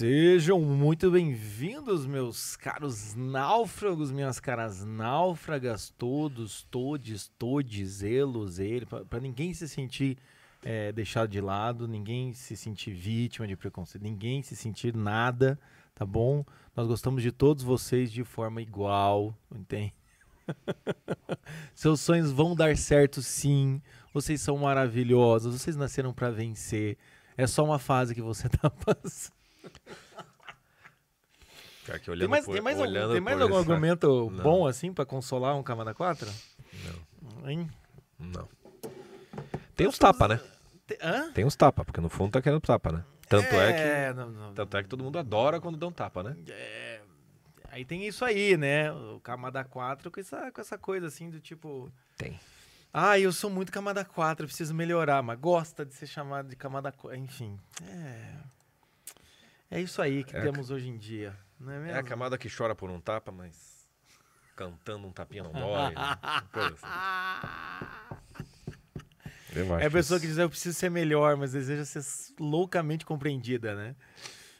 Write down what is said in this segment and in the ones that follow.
Sejam muito bem-vindos, meus caros náufragos, minhas caras náufragas, todos, todes, todes, elos, ele, para ninguém se sentir é, deixado de lado, ninguém se sentir vítima de preconceito, ninguém se sentir nada, tá bom? Nós gostamos de todos vocês de forma igual, entende? Seus sonhos vão dar certo, sim. Vocês são maravilhosos, vocês nasceram para vencer. É só uma fase que você tá passando. tem mais, por, tem mais, algum, tem mais algum essa... argumento não. bom assim para consolar um Camada 4? Não. Hein? Não. Tem uns tapa, né? Tem, tem uns tapa, porque no fundo tá querendo tapa, né? Tanto é, é que. Não, não, tanto é que todo mundo adora quando dão tapa, né? É, aí tem isso aí, né? O Camada 4 com essa, com essa coisa assim do tipo. Tem. Ah, eu sou muito camada 4, preciso melhorar, mas gosta de ser chamado de camada 4. Enfim. É. É isso aí que é temos a... hoje em dia. Não é, mesmo? é a camada que chora por um tapa, mas cantando um tapinha não dói. né? assim. É a pessoa que diz, eu preciso ser melhor, mas deseja ser loucamente compreendida, né?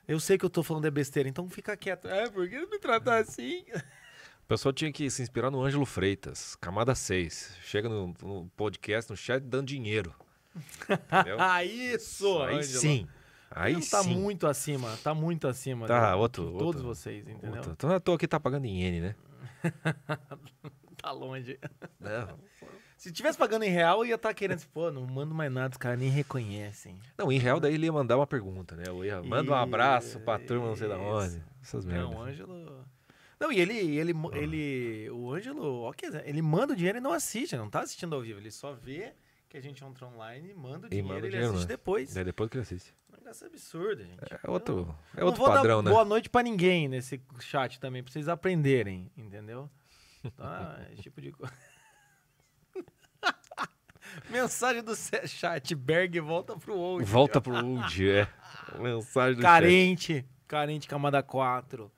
Eu sei que eu tô falando é besteira, então fica quieto. É, por que me tratar assim? O pessoal tinha que se inspirar no Ângelo Freitas, camada 6. Chega no, no podcast, no chat, dando dinheiro. ah, isso! Aí Ângelo. sim. Aí Não tá muito acima, tá muito acima. Tá, de, outro. De todos outro, vocês, entendeu? Outro. Então eu tô aqui tá pagando em iene, né? tá longe. Não. Se tivesse pagando em real, eu ia estar tá querendo, pô, não mando mais nada, os caras nem reconhecem. Não, em real daí ele ia mandar uma pergunta, né? Eu ia, manda um abraço pra turma, não sei da onde. Essas merdas. Não, o Ângelo... Não, e ele, ele, ah. ele, o Ângelo, ó, ele manda o dinheiro e não assiste, não tá assistindo ao vivo, ele só vê que a gente entra online, manda o dinheiro e manda ele dinheiro, assiste né? depois. É depois que ele assiste. Um negócio absurdo, gente. É outro, é outro padrão, né? Boa noite pra ninguém nesse chat também, pra vocês aprenderem, entendeu? Tá, esse tipo de coisa. Mensagem do chat, Berg volta pro old. Volta pro old, é. Mensagem do Carente, chat. carente camada 4.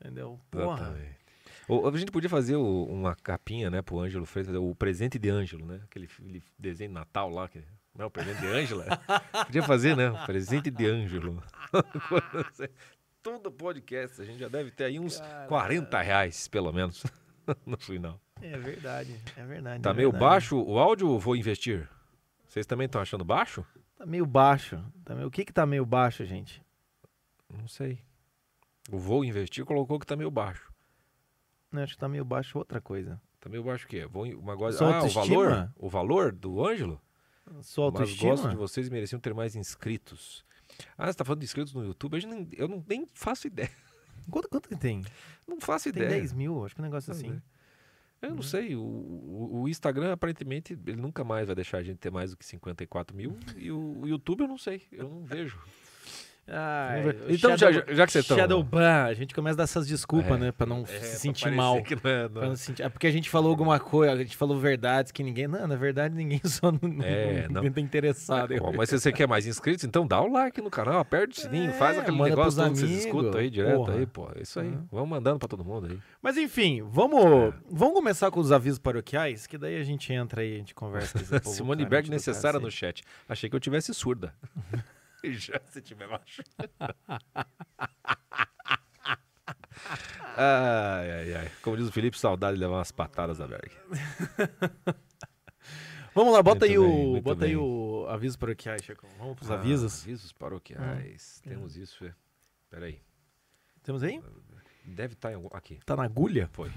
Entendeu? Porra. Exatamente. A gente podia fazer o, uma capinha, né, pro Ângelo Freitas, o presente de Ângelo, né? Aquele, aquele desenho de Natal lá, que, não é o presente de Ângela? podia fazer, né? O presente de Ângelo. Todo podcast, a gente já deve ter aí uns Cara... 40 reais, pelo menos, no final. É verdade, é verdade. Tá é meio verdade. baixo o áudio vou investir? Vocês também estão achando baixo? Tá meio baixo. Tá meio... O que que tá meio baixo, gente? Não sei. O vou investir colocou que tá meio baixo. Não, acho que tá meio baixo outra coisa. Tá meio baixo o quê? Vou, uma coisa... Ah, o valor? O valor do Ângelo? Sua autoestima? Mas gosto de vocês mereciam ter mais inscritos. Ah, você tá falando de inscritos no YouTube? Eu, não, eu não, nem faço ideia. Quanto, quanto que tem? Não faço tem ideia. Tem 10 mil, acho que é um negócio assim. Eu não uhum. sei, o, o, o, Instagram aparentemente ele nunca mais vai deixar a gente ter mais do que 54 mil e o, o YouTube eu não sei, eu não vejo. Ah, então, Shadow, já, já, que você tá. Shadowban, a gente começa a dar essas desculpas, é, né? Pra não é, se sentir mal. Não é, não. Não sentir, é porque a gente falou alguma coisa, a gente falou verdades que ninguém. Não, na verdade, ninguém só não, é, não, tá interessado. Bom, mas se você quer mais inscritos, então dá o like no canal, aperta o sininho, é, faz aquele negócio todo vocês escutam aí direto porra. aí, pô. É isso aí. Uhum. Vamos mandando pra todo mundo aí. Mas enfim, vamos, é. vamos começar com os avisos paroquiais, que daí a gente entra aí, a gente conversa. Simone Berg necessária no chat. Achei que eu tivesse surda. Já se tiver macho. ai, ai, ai. Como diz o Felipe, saudade de levar umas patadas da Berg. Vamos lá, bota muito aí bem, o bota bem. aí o aviso paroquiais, Chico. Vamos pros ah, avisos. Avisos paroquiais. Hum. Temos isso, é. Peraí. Temos aí? Deve estar tá aqui. Tá na agulha? Foi.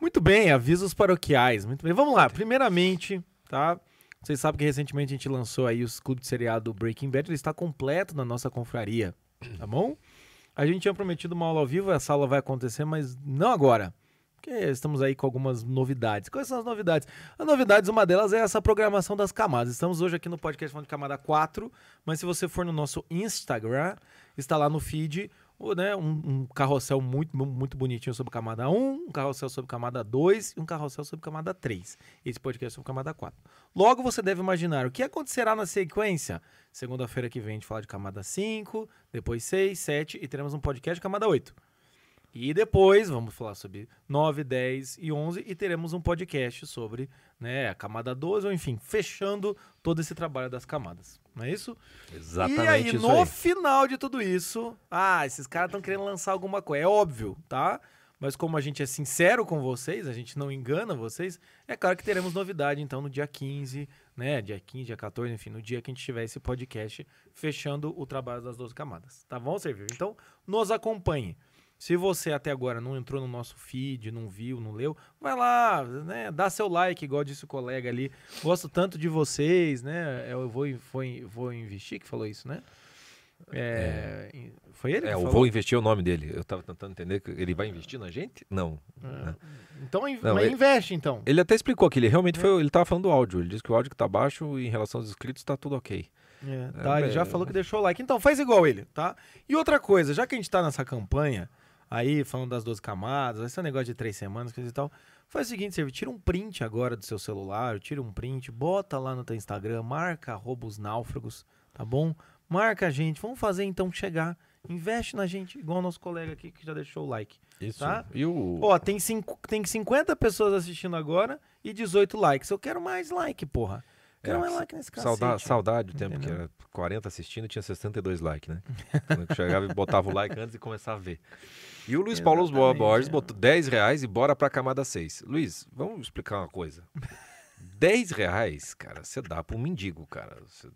Muito bem, avisos paroquiais. Muito bem. Vamos lá. Primeiramente, tá? Vocês sabem que recentemente a gente lançou aí os clubes de seriado Breaking Bad, ele está completo na nossa confraria, tá bom? A gente tinha prometido uma aula ao vivo, essa aula vai acontecer, mas não agora. Porque estamos aí com algumas novidades. Quais são as novidades? As novidades, uma delas é essa programação das camadas. Estamos hoje aqui no podcast falando de camada 4, mas se você for no nosso Instagram, está lá no feed né, um, um, carrossel muito, muito bonitinho sobre camada 1, um carrossel sobre camada 2 e um carrossel sobre camada 3. Esse podcast é sobre camada 4. Logo você deve imaginar o que acontecerá na sequência. Segunda-feira que vem a gente fala de camada 5, depois 6, 7 e teremos um podcast de camada 8. E depois vamos falar sobre 9, 10 e 11 e teremos um podcast sobre né, a camada 12, ou enfim, fechando todo esse trabalho das camadas. Não é isso? Exatamente. E aí, no aí. final de tudo isso, ah, esses caras estão querendo lançar alguma coisa. É óbvio, tá? Mas como a gente é sincero com vocês, a gente não engana vocês, é claro que teremos novidade então no dia 15, né? Dia 15, dia 14, enfim, no dia que a gente tiver esse podcast fechando o trabalho das 12 camadas. Tá bom, Serviu? Então, nos acompanhe. Se você até agora não entrou no nosso feed, não viu, não leu, vai lá, né? Dá seu like, igual disse o colega ali. Gosto tanto de vocês, né? Eu vou, vou, vou investir, que falou isso, né? É, é, foi ele? É, eu vou investir o nome dele. Eu tava tentando entender que ele vai investir na gente? Não. É. Então, Não, ele, investe então. Ele até explicou que ele realmente é. foi. Ele tava falando do áudio. Ele disse que o áudio que tá baixo em relação aos inscritos tá tudo ok. É, tá, ele já falou que deixou o like. Então faz igual ele, tá? E outra coisa, já que a gente tá nessa campanha aí, falando das 12 camadas, esse negócio de três semanas, coisa e tal. Faz o seguinte, você tira um print agora do seu celular, tira um print, bota lá no teu Instagram, marca arroba os náufragos, tá bom? Marca a gente, vamos fazer então chegar. Investe na gente, igual o nosso colega aqui que já deixou o like. Isso. Tá? E o... Ó, tem, cinco, tem 50 pessoas assistindo agora e 18 likes. Eu quero mais like, porra. Quero é, mais like nesse cacete. Saudade, saudade do tempo Entendeu? que era 40 assistindo tinha 62 likes, né? Quando chegava e botava o like antes de começar a ver. E o Luiz Exatamente, Paulo Borges é. botou 10 reais e bora pra camada 6. Luiz, vamos explicar uma coisa. 10 reais, cara, você dá pra um mendigo, cara. Você,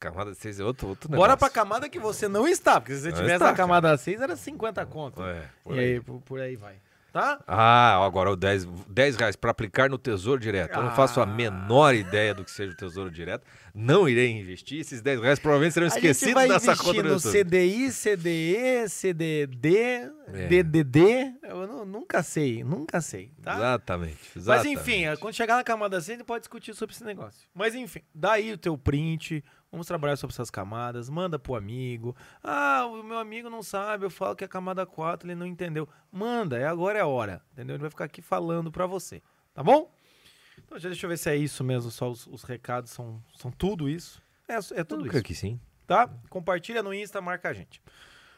camada 6 é outro, outro negócio. Bora pra camada que você não está, porque se você tivesse na camada cara. 6 era 50 conto. É, e aí, por, por aí vai tá? Ah, agora o 10, 10 reais para aplicar no Tesouro Direto. Eu não faço a ah. menor ideia do que seja o Tesouro Direto. Não irei investir. Esses 10 reais provavelmente serão esquecidos nessa conta no CDI, CDE, CDD, é. DDD. Eu não, nunca sei, nunca sei, tá? Exatamente, exatamente. Mas enfim, quando chegar na camada 6, a gente pode discutir sobre esse negócio. Mas enfim, daí o teu print, Vamos trabalhar sobre essas camadas. Manda pro amigo. Ah, o meu amigo não sabe. Eu falo que a camada 4 ele não entendeu. Manda, é agora é a hora. Entendeu? Ele vai ficar aqui falando para você. Tá bom? Então, deixa eu ver se é isso mesmo. Só os, os recados são, são tudo isso. É, é tudo eu isso. que sim. Tá? Compartilha no Insta, marca a gente.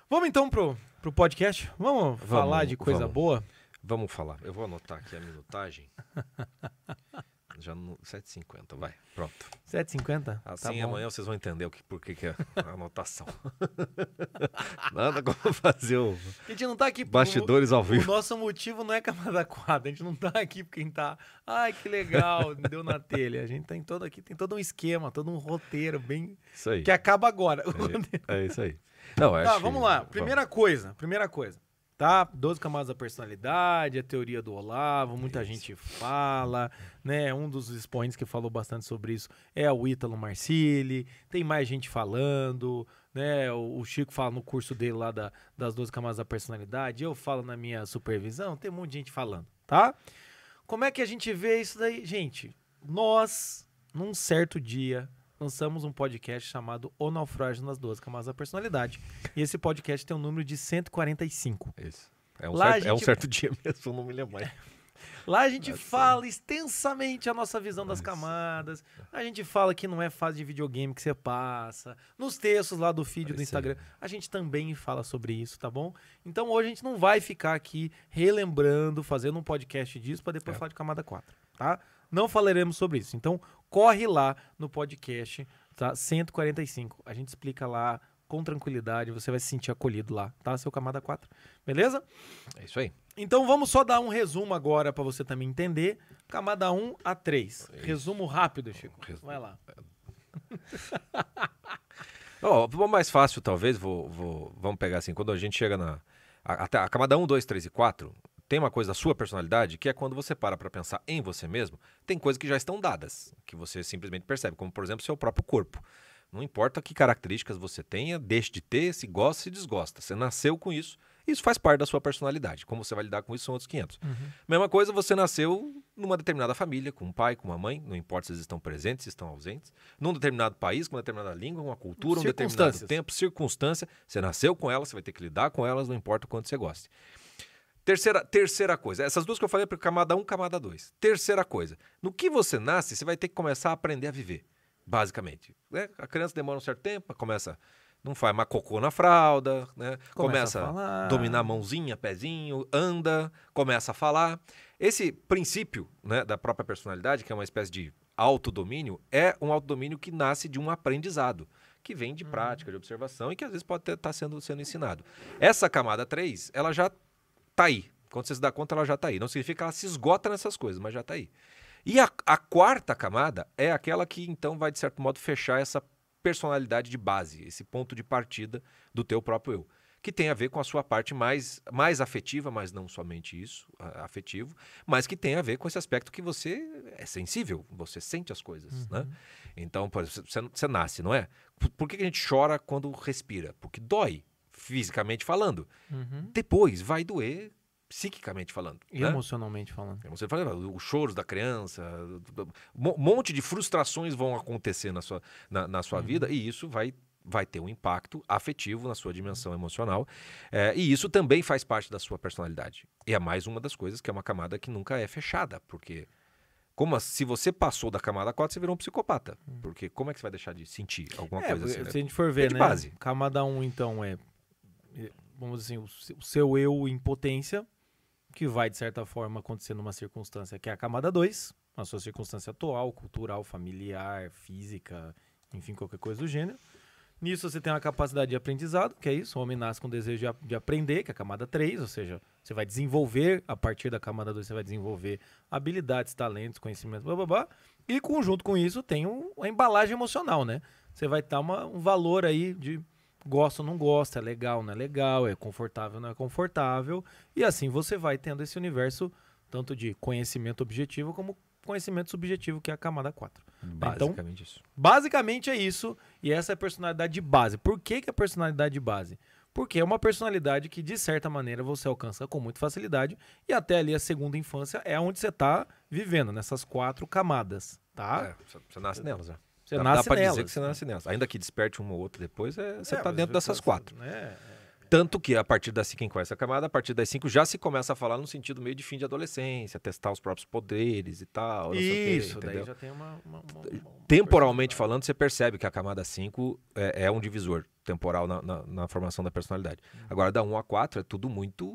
Vamos então pro, pro podcast? Vamos, vamos falar de coisa vamos. boa? Vamos falar. Eu vou anotar aqui a minutagem. Já no 7,50, vai. Pronto. 7,50? Assim tá amanhã vocês vão entender o que, por que, que é a anotação. Nada como fazer o. A gente não tá aqui Bastidores ao vivo. O nosso motivo não é camada quadra. A gente não tá aqui porque a gente tá. Ai, que legal, deu na telha. A gente tem todo aqui, tem todo um esquema, todo um roteiro bem. Isso aí. Que acaba agora. É, é isso aí. Não, tá, vamos lá. Primeira vamos. coisa, primeira coisa tá? 12 camadas da personalidade, a teoria do Olavo, muita isso. gente fala, né? Um dos expoentes que falou bastante sobre isso é o Ítalo Marcilli, tem mais gente falando, né? O, Chico fala no curso dele lá da, das 12 camadas da personalidade, eu falo na minha supervisão, tem um monte de gente falando, tá? Como é que a gente vê isso daí? Gente, nós, num certo dia, lançamos um podcast chamado O Naufrágio nas 12 Camadas da Personalidade. E esse podcast tem um número de 145. Isso. É um, certo, gente... é um certo dia mesmo, não me lembro mais. Lá a gente fala extensamente a nossa visão das camadas. A gente fala que não é fase de videogame que você passa. Nos textos lá do feed do Instagram, a gente também fala sobre isso, tá bom? Então hoje a gente não vai ficar aqui relembrando, fazendo um podcast disso para depois é. falar de camada 4, tá? Não falaremos sobre isso. Então, corre lá no podcast, tá? 145. A gente explica lá com tranquilidade, você vai se sentir acolhido lá, tá? Seu camada 4. Beleza? É isso aí. Então vamos só dar um resumo agora para você também entender. Camada 1 a 3. É resumo rápido, Chico. Resumo. Vai lá. oh, mais fácil, talvez, vou, vou, vamos pegar assim, quando a gente chega na. Até a, a camada 1, 2, 3 e 4, tem uma coisa da sua personalidade que é quando você para para pensar em você mesmo, tem coisas que já estão dadas, que você simplesmente percebe, como por exemplo seu próprio corpo. Não importa que características você tenha, deixe de ter, se gosta, se desgosta. Você nasceu com isso, isso faz parte da sua personalidade. Como você vai lidar com isso são outros 500. Uhum. Mesma coisa, você nasceu numa determinada família, com um pai, com uma mãe, não importa se eles estão presentes, se estão ausentes, num determinado país, com uma determinada língua, uma cultura, um determinado tempo, circunstância. Você nasceu com elas, você vai ter que lidar com elas, não importa o quanto você goste. Terceira, terceira coisa, essas duas que eu falei para camada 1, camada 2. Terceira coisa, no que você nasce, você vai ter que começar a aprender a viver, basicamente. Né? A criança demora um certo tempo, começa Não faz mais cocô na fralda, né? Começa Começa, a dominar a mãozinha, pezinho, anda, começa a falar. Esse princípio né, da própria personalidade, que é uma espécie de autodomínio, é um autodomínio que nasce de um aprendizado, que vem de prática, de observação e que às vezes pode estar sendo, sendo ensinado. Essa camada 3, ela já tá aí. Quando você se dá conta, ela já tá aí. Não significa que ela se esgota nessas coisas, mas já tá aí. E a, a quarta camada é aquela que então vai, de certo modo, fechar essa personalidade de base, esse ponto de partida do teu próprio eu. Que tem a ver com a sua parte mais, mais afetiva, mas não somente isso, afetivo, mas que tem a ver com esse aspecto que você é sensível, você sente as coisas, né? Então, por exemplo, você, você nasce, não é? Por, por que a gente chora quando respira? Porque dói, fisicamente falando. Uhum. Depois vai doer psiquicamente falando. E né? emocionalmente falando. Você fala, os choros da criança, um monte de frustrações vão acontecer na sua, na, na sua vida e isso vai, vai ter um impacto afetivo na sua dimensão emocional. É, e isso também faz parte da sua personalidade. E é mais uma das coisas que é uma camada que nunca é fechada, porque como se você passou da camada 4, você virou um psicopata. Porque como é que você vai deixar de sentir alguma É, coisa assim? né? se a gente for ver, de né? base. Camada 1, então, é, é, vamos dizer assim, o se- o seu eu em potência, que vai, de certa forma, acontecer numa circunstância que é a camada 2, a sua circunstância atual, cultural, familiar, física, enfim, qualquer coisa do gênero. Nisso você tem uma capacidade de aprendizado, que é isso, o homem nasce com desejo de, aprender, que é a camada 3, ou seja, você vai desenvolver, a partir da camada 2, você vai desenvolver habilidades, talentos, conhecimentos, blá blá blá. E conjunto com isso tem um- a embalagem emocional, né? Você vai uma- um valor aí de gosta ou não gosta, é legal, não é legal, é confortável, ou não é confortável. E assim você vai tendo esse universo tanto de conhecimento objetivo como conhecimento subjetivo, que é a camada 4. Então, Basicamente isso. Basicamente é isso, e essa é a personalidade de base. Por que, que é a personalidade de base? Porque é uma personalidade que, de certa maneira, você alcança com muita facilidade, e até ali a segunda infância é onde você está vivendo, nessas quatro camadas, tá? É, você, nasce nelas, já. Você dá, nasce dá pra nelas. dizer que você nasce nelas. Ainda que desperte uma ou outra depois, é, você É, tá mas dentro dessas quatro. né? Tanto que a partir das cinco, quem conhece a camada, a partir das cinco já se começa a falar no sentido meio de fim de adolescência, testar os próprios poderes e tal. Isso, daí entendeu? já tem uma. uma- uma- uma- Temporalmente falando, você percebe que a camada 5 é, é um divisor temporal na, na- na formação da personalidade. Uhum. Agora, da 1 a 4 é tudo muito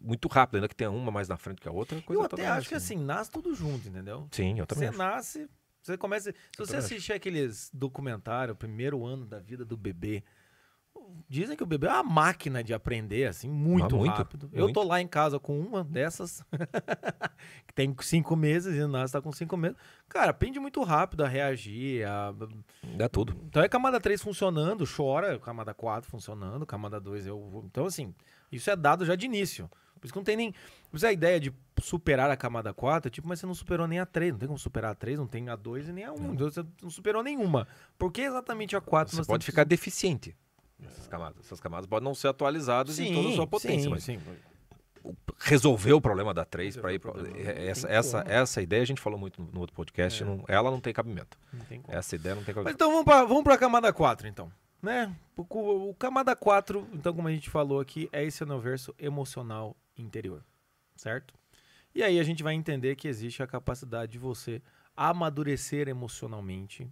muito rápido, ainda que tenha uma mais na frente que a outra. Coisa Eu até mais acho que assim, nasce tudo junto, entendeu? Sim, eu também Você acho. nasce, você começa. Se você assistir aqueles documentários, o primeiro ano da vida do bebê, dizem que o bebê é uma máquina de aprender, assim, muito, Ah, muito, rápido. Eu tô muito. lá em casa com uma dessas, que tem cinco meses, e nasce tá com cinco meses. Cara, aprende muito rápido a reagir, a... É tudo. Então é camada 3 funcionando, chora, camada 4 funcionando, camada 2 eu. Então, assim, isso é dado já de início. Por isso que não tem nem. Isso a ideia de superar a camada 4 é tipo, mas você não superou nem a 3. Não tem como superar a 3, não tem a 2 e nem a 1. Então você não superou nenhuma. Por que exatamente a 4 Você pode ficar deficiente nessas camadas. Essas camadas podem não ser atualizadas em toda a sua potência, sim, mas sim. resolver o problema da 3 para ir. é- não essa, essa, essa ideia a gente falou muito no, no outro podcast, É. não- ela não tem cabimento. Não tem. Essa ideia não tem Mas cabimento. então vamos pra, vamos pra camada 4, então. Né? O, o- o camada 4, então, como a gente falou aqui, é esse universo emocional interior. Certo? E aí a gente vai entender que existe a capacidade de você amadurecer emocionalmente.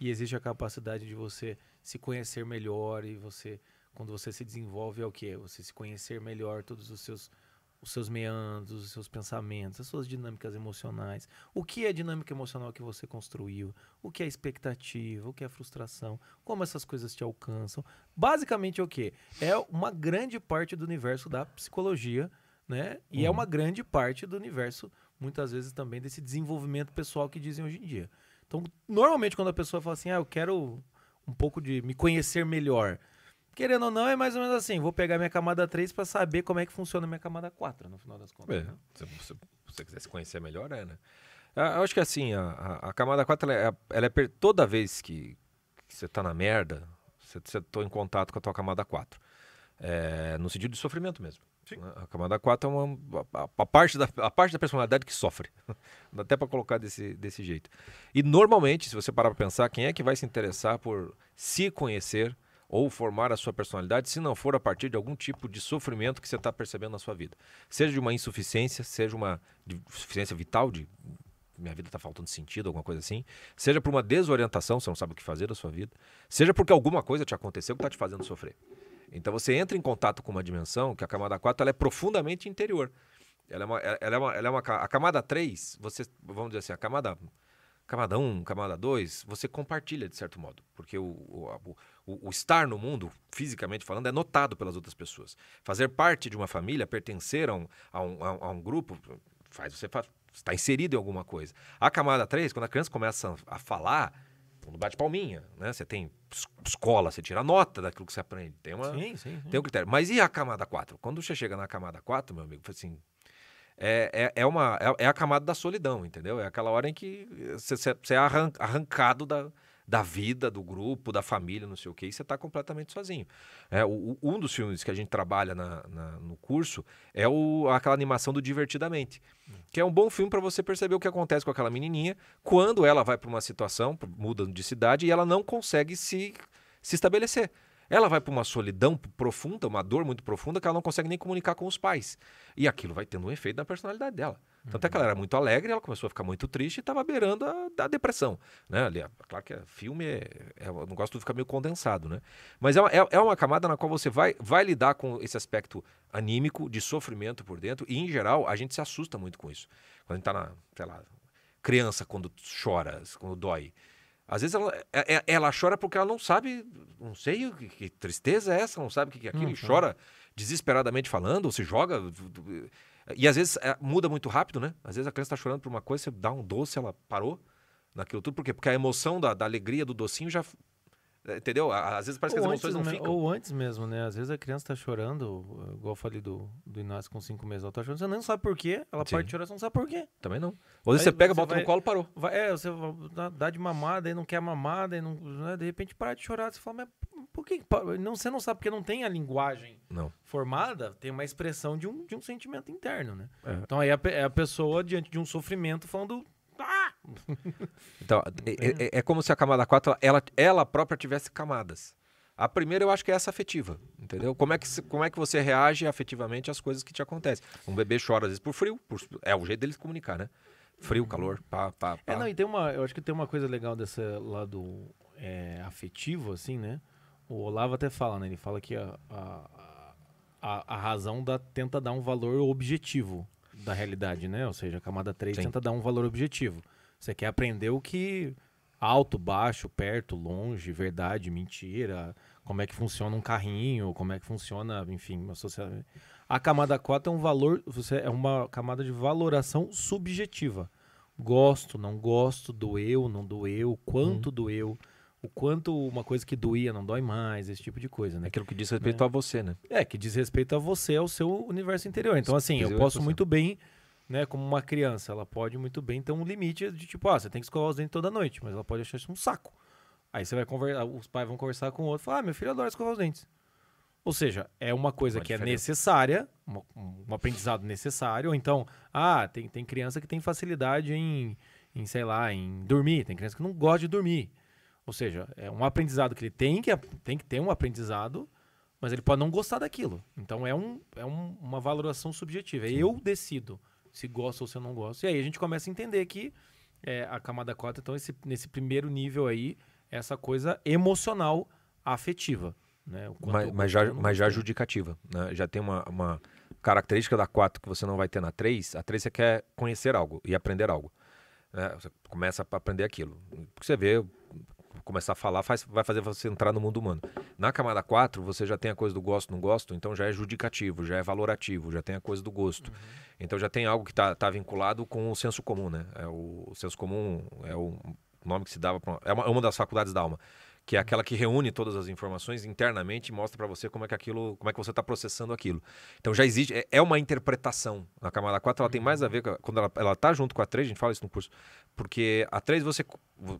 E existe a capacidade de você se conhecer melhor. E você, quando você se desenvolve, é o quê? Você se conhecer melhor todos os seus os seus meandros, os seus pensamentos, as suas dinâmicas emocionais. O que é dinâmica emocional que você construiu? O que é expectativa? O que é frustração? Como essas coisas te alcançam? Basicamente é o quê? É uma grande parte do universo da psicologia, né? E é Uhum. uma grande parte do universo, muitas vezes também, desse desenvolvimento pessoal que dizem hoje em dia. Então, normalmente quando a pessoa fala assim, ah, eu quero um pouco de me conhecer melhor. Querendo ou não, é mais ou menos assim, vou pegar minha camada 3 para saber como é que funciona minha camada 4, no final das contas. É, né? se, se- você quiser se conhecer melhor, é, né? Ah, Eu acho que assim, a, a- a camada 4, ela é, ela é toda vez que, que você tá na merda, você, você tô em contato com a tua camada 4. É, no sentido de sofrimento mesmo. né? A camada 4 é uma, a, a parte da, a parte da personalidade que sofre. Dá até para colocar desse, desse jeito. E normalmente, se você parar para pensar, quem é que vai se interessar por se conhecer ou formar a sua personalidade, se não for a partir de algum tipo de sofrimento que você está percebendo na sua vida? Seja de uma insuficiência, seja uma insuficiência vital, de minha vida está faltando sentido, alguma coisa assim. Seja por uma desorientação, você não sabe o que fazer da sua vida. Seja porque alguma coisa te aconteceu que está te fazendo sofrer. Então você entra em contato com uma dimensão que a camada 4 ela é profundamente interior. Ela é uma, ela é uma, ela é uma a camada 3, você, vamos dizer assim, a camada camada 1, camada 2, você compartilha de certo modo, porque o, o, o, o, estar no mundo, fisicamente falando, é notado pelas outras pessoas. Fazer parte de uma família, pertencer a um, a um, a um grupo, faz você estar inserido em alguma coisa. A camada 3, quando a criança começa a falar, não bate palminha, né? Você tem escola, você tira nota daquilo que você aprende. Tem, uma, sim, sim, sim. tem um critério. Mas e a camada 4? Quando você chega na camada 4, meu amigo, assim, é, é, é, uma, é, é, a camada da solidão, entendeu? É aquela hora em que você é arrancado da, da vida, do grupo, da família, não sei o quê, e você está completamente sozinho. É, o, um dos filmes que a gente trabalha na, na, no curso é o, aquela animação do Divertidamente, que é um bom filme para você perceber o que acontece com aquela menininha quando ela vai para uma situação, muda de cidade, e ela não consegue se, se estabelecer. Ela vai para uma solidão profunda, uma dor muito profunda, que ela não consegue nem comunicar com os pais. E aquilo vai tendo um efeito na personalidade dela. Tanto é que ela era muito alegre, ela começou a ficar muito triste e estava beirando a, a, depressão. Né? Ali, é, claro que é, filme é, é, o negócio tudo fica meio condensado, né? Mas é uma, é, é uma camada na qual você vai, vai lidar com esse aspecto anímico, de sofrimento por dentro, e em geral a gente se assusta muito com isso. Quando a gente está na, sei lá, criança quando chora, quando dói. Às vezes ela, é, é, ela chora porque ela não sabe, não sei que, que tristeza é essa, não sabe o que é aquilo, uhum. e chora desesperadamente falando, ou se joga. E às vezes é, muda muito rápido, né? Às vezes a criança está chorando por uma coisa, você dá um doce, ela parou naquilo tudo. Por quê? Porque a emoção da, da alegria do docinho já entendeu? Às vezes parece ou que as emoções antes, não ficam. Ou antes mesmo, né? Às vezes a criança tá chorando, igual eu falei do, do Inácio com cinco meses, ela tá chorando, você não sabe por quê, ela Sim. parte de chorar, você não sabe por quê. Também não. Ou você pega, você bota vai, no colo parou. Vai, é, você dá de mamada e não quer mamada, e não, né? de repente para de chorar, você fala, mas por que? Não, você não sabe porque não tem a linguagem não. formada, tem uma expressão de um, de um sentimento interno, né? É. Então aí a, é a pessoa diante de um sofrimento falando! Então, é, é, é, como se a camada 4 ela, ela própria tivesse camadas. A primeira eu acho que é essa afetiva, entendeu? Como é que, como é que você reage afetivamente às coisas que te acontecem? Um bebê chora às vezes por frio, por, é o jeito dele se comunicar, né? Frio, calor, pá, pá, pá. É, não, e tem uma, eu acho que tem uma coisa legal desse lado é, afetivo, assim, né? O Olavo até fala, né? Ele fala que a, a, a, a razão da, tenta dar um valor objetivo da realidade, né? Ou seja, a camada 3 Sim. tenta dar um valor objetivo. Você quer aprender o que alto, baixo, perto, longe, verdade, mentira, como é que funciona um carrinho, como é que funciona, enfim, uma sociedade. A camada 4 é um valor, você é uma camada de valoração subjetiva. Gosto, não gosto, doeu, não doeu, quanto hum. doeu o quanto uma coisa que doía não dói mais, esse tipo de coisa, né? Aquilo que diz respeito né? a você, né? É, que diz respeito a você, ao seu universo interior. Então, assim, eu posso muito bem, né, como uma criança, ela pode muito bem ter um limite de tipo, ah, você tem que escovar os dentes toda noite, mas ela pode achar isso um saco. Aí você vai conversar, os pais vão conversar com o outro, falar, ah, meu filho adora escovar os dentes. Ou seja, é uma coisa uma que é diferença. é necessária, um, um, aprendizado necessário, ou então, ah, tem, tem criança que tem facilidade em, em, sei lá, em dormir, tem criança que não gosta de dormir. Ou seja, é um aprendizado que ele tem que, tem que ter um aprendizado, mas ele pode não gostar daquilo. Então é, um, é um, uma valoração subjetiva. Sim. Eu decido se gosto ou se eu não gosto. E aí a gente começa a entender que é, a camada 4, então, esse, nesse primeiro nível aí, essa coisa emocional afetiva. Né? Mas, mas, já, mas já judicativa. Né? Já tem uma, uma característica da 4 que você não vai ter na 3. A 3 você quer conhecer algo e aprender algo. Né? Você começa a aprender aquilo. Porque você vê começar a falar faz, vai fazer você entrar no mundo humano. Na camada 4, você já tem a coisa do gosto, não gosto, então já é judicativo, já é valorativo, já tem a coisa do gosto. Uhum. Então já tem algo que está tá vinculado com o senso comum, né? É o, o senso comum é o nome que se dava. É uma, é uma das faculdades da alma que é aquela que reúne todas as informações internamente e mostra para você como é que aquilo, como é que você está processando aquilo. Então já existe, é, é uma interpretação. A camada 4 ela tem mais a ver com, quando ela, ela tá junto com a 3, a gente fala isso no curso, porque a 3 você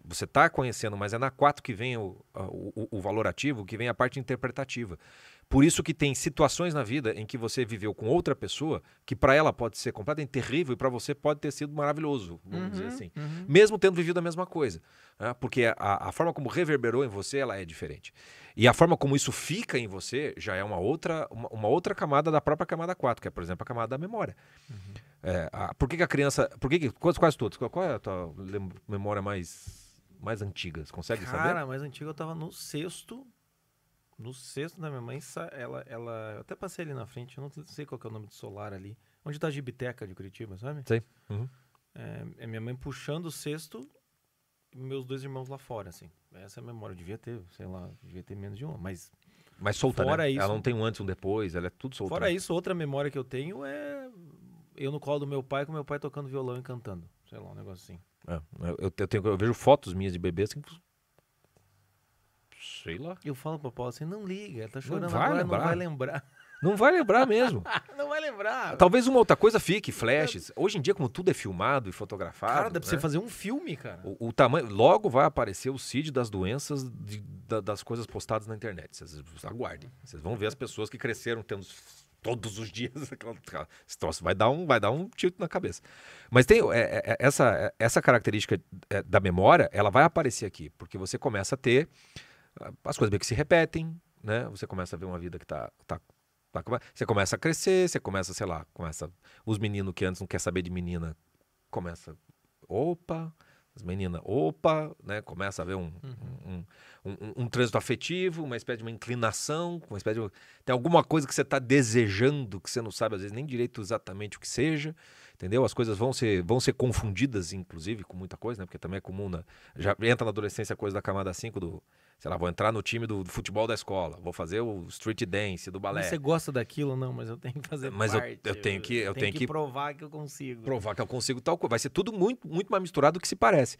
você está conhecendo, mas é na 4 que vem o, o, o valor ativo, que vem a parte interpretativa. Por isso que tem situações na vida em que você viveu com outra pessoa que para ela pode ser completamente terrível e para você pode ter sido maravilhoso, vamos uhum, dizer assim. Uhum. Mesmo tendo vivido a mesma coisa. Né? Porque a, a, forma como reverberou em você, ela é diferente. E a forma como isso fica em você já é uma outra, uma, uma outra camada da própria camada 4, que é, por exemplo, a camada da memória. Uhum. É, a- por que, que a criança. Por que que, quais, quais todos? Qual, qual é a tua memória mais, mais antiga? Você consegue saber? Cara, mais antigo eu tava no sexto. No sexto da minha mãe, ela, ela. Eu até passei ali na frente, eu não sei qual é o nome do solar ali. Onde tá a Gibiteca de Curitiba, sabe? Sei. Uhum. É, é minha mãe puxando o cesto e meus dois irmãos lá fora, assim. Essa é a memória. Eu devia ter, sei lá, devia ter menos de uma. Mas Mas solta, Fora né? isso- Ela não tem um antes e um depois, ela é tudo solta. fora né? isso, outra memória que eu tenho é eu no colo do meu pai com meu pai tocando violão e cantando. Sei lá, um negócio assim. É, eu, eu, tenho, eu vejo fotos minhas de bebês que. Sei lá. Eu falo pra Paula assim, não liga, ela tá chorando vai agora, lembrar. não vai lembrar. Não vai lembrar mesmo. não vai lembrar. Talvez uma outra coisa fique, flashes. Hoje em dia, como tudo é filmado e fotografado. Cara, dá pra você né? fazer um filme, cara. O, o tamanho. Logo vai aparecer o CID das doenças de- da- das coisas postadas na internet. Vocês aguardem. Vocês vão ver as pessoas que cresceram tendo todos os dias. Esse troço vai dar um, vai dar um tilt na cabeça. Mas tem é, é, é, essa, é, essa característica é, da memória, ela vai aparecer aqui, porque você começa a ter as coisas meio que se repetem, né? Você começa a ver uma vida que tá, tá, tá você começa a crescer, você começa, sei lá, começa os meninos que antes não quer saber de menina, começa, opa, as meninas, opa, né? Começa a ver um, um, um, um- um trânsito afetivo, uma espécie de uma inclinação, uma espécie de, tem alguma coisa que você está desejando que você não sabe às vezes nem direito exatamente o que seja, entendeu? As coisas vão ser, vão ser confundidas, inclusive, com muita coisa, né? Porque também é comum, na, já entra na adolescência a coisa da camada 5 do, sei lá, vou entrar no time do, do futebol da escola, vou fazer o street dance, do balé. Mas Você gosta daquilo? Não, mas eu tenho que fazer Mas eu- parte. eu tenho que- eu tenho que- provar que eu consigo. provar que eu consigo tal coisa. Vai ser tudo muito, muito mais misturado do que se parece.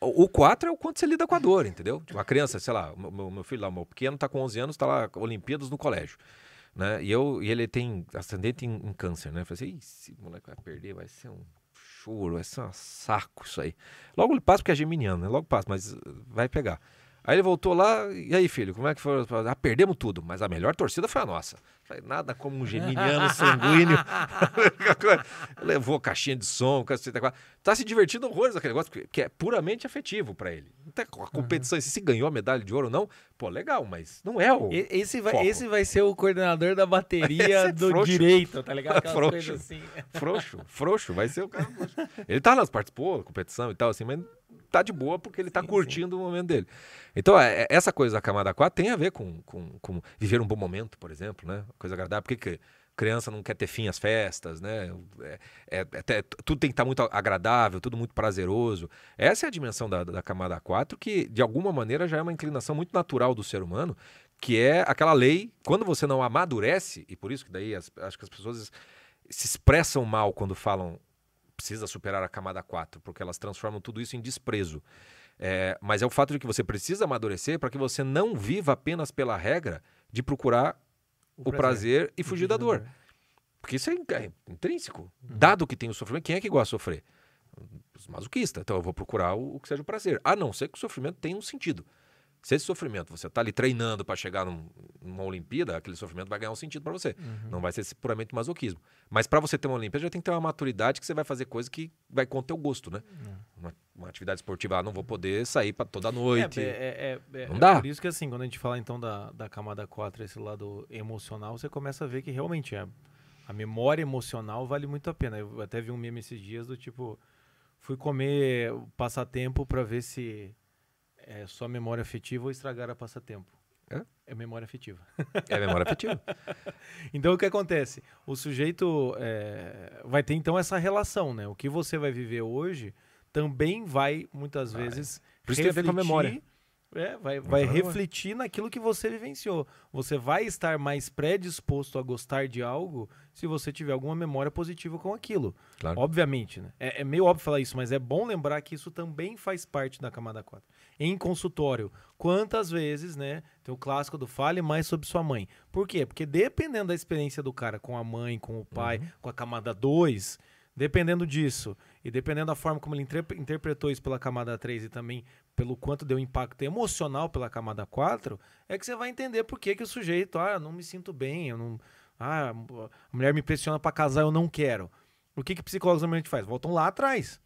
O 4 é o quanto você lida com a dor, entendeu? Tipo, a criança, sei lá, meu, meu filho lá, o meu pequeno tá com 11 anos, tá lá, Olimpíadas no colégio. Né? E, eu, e ele tem ascendente em, em câncer, né? Eu falei assim, "Ih, esse moleque vai perder, vai ser um choro, vai ser um saco isso aí. Logo ele passa porque é geminiano, né? Logo passa, mas vai pegar. Aí ele voltou lá, e aí, filho, como é que foi? Ah, perdemos tudo, mas a melhor torcida foi a nossa. Falei, nada como um geminiano sanguíneo. Levou caixinha de som, cacete, tá se divertindo horrores aquele negócio, que é puramente afetivo pra ele. Tem a competição, se ganhou a medalha de ouro ou não, pô, legal, mas não é o. Esse vai, Foco. esse vai ser o coordenador da bateria é do frouxo. direito, tá ligado? Aquelas Frouxo. coisas assim. Frouxo, frouxo, vai ser o cara frouxo. Ele tá lá, participou da competição e tal, assim, mas tá de boa porque ele tá Sim, curtindo o momento dele. Então, é- é- essa coisa da camada 4 tem a ver com, com, com viver um bom momento, por exemplo, né? Coisa agradável. Por que, que criança não quer ter fim às festas, né? É, é- até- tudo tem que estar muito agradável, tudo muito prazeroso. Essa é a dimensão da, da camada 4, que de alguma maneira já é uma inclinação muito natural do ser humano, que é aquela lei, quando você não amadurece, e por isso que daí as- acho que as pessoas se expressam mal quando falam precisa superar a camada 4, porque elas transformam tudo isso em desprezo. É, mas é o fato de que você precisa amadurecer para que você não viva apenas pela regra de procurar o, prazer, e fugir da dor. Porque isso é, é intrínseco. Dado que tem o sofrimento, quem é que gosta de sofrer? Os masoquistas. Então eu vou procurar o, o que seja o prazer. A não ser que o sofrimento tenha um sentido. Se esse sofrimento você está ali treinando para chegar num- numa Olimpíada, aquele sofrimento vai ganhar um sentido para você. Não vai ser puramente masoquismo. Mas para você ter uma Olimpíada, já tem que ter uma maturidade que você vai fazer coisa que vai com o teu gosto, né? Uma, uma atividade esportiva, ah, não vou poder sair para toda noite. É, é, é, é, Não é dá. por isso que assim, quando a gente fala então da, da camada 4, esse lado emocional, você começa a ver que realmente é, a memória emocional vale muito a pena. Eu até vi um meme esses dias do tipo, fui comer o passatempo pra ver se é só memória afetiva ou estragar a passatempo. É? É memória afetiva. É memória afetiva. Então o que acontece? O sujeito é, vai ter então essa relação, né? O que você vai viver hoje também vai muitas Vai. vezes Por isso tem a ver com a memória. É, vai, vai memória. refletir naquilo que você vivenciou. Você vai estar mais predisposto a gostar de algo se você tiver alguma memória positiva com aquilo. Claro. Obviamente, né? É, é meio óbvio falar isso, mas é bom lembrar que isso também faz parte da camada 4. Em consultório, quantas vezes, né? Tem o clássico do fale mais sobre sua mãe. Por quê? Porque dependendo da experiência do cara com a mãe, com o pai, Uhum. com a camada 2, dependendo disso, e dependendo da forma como ele interp- interpretou isso pela camada 3 e também pelo quanto deu impacto emocional pela camada 4, é que você vai entender por que, que o sujeito, ah, não me sinto bem, eu não. Ah, a mulher me pressiona pra casar, eu não quero. O que, que psicólogos normalmente faz? Voltam lá atrás.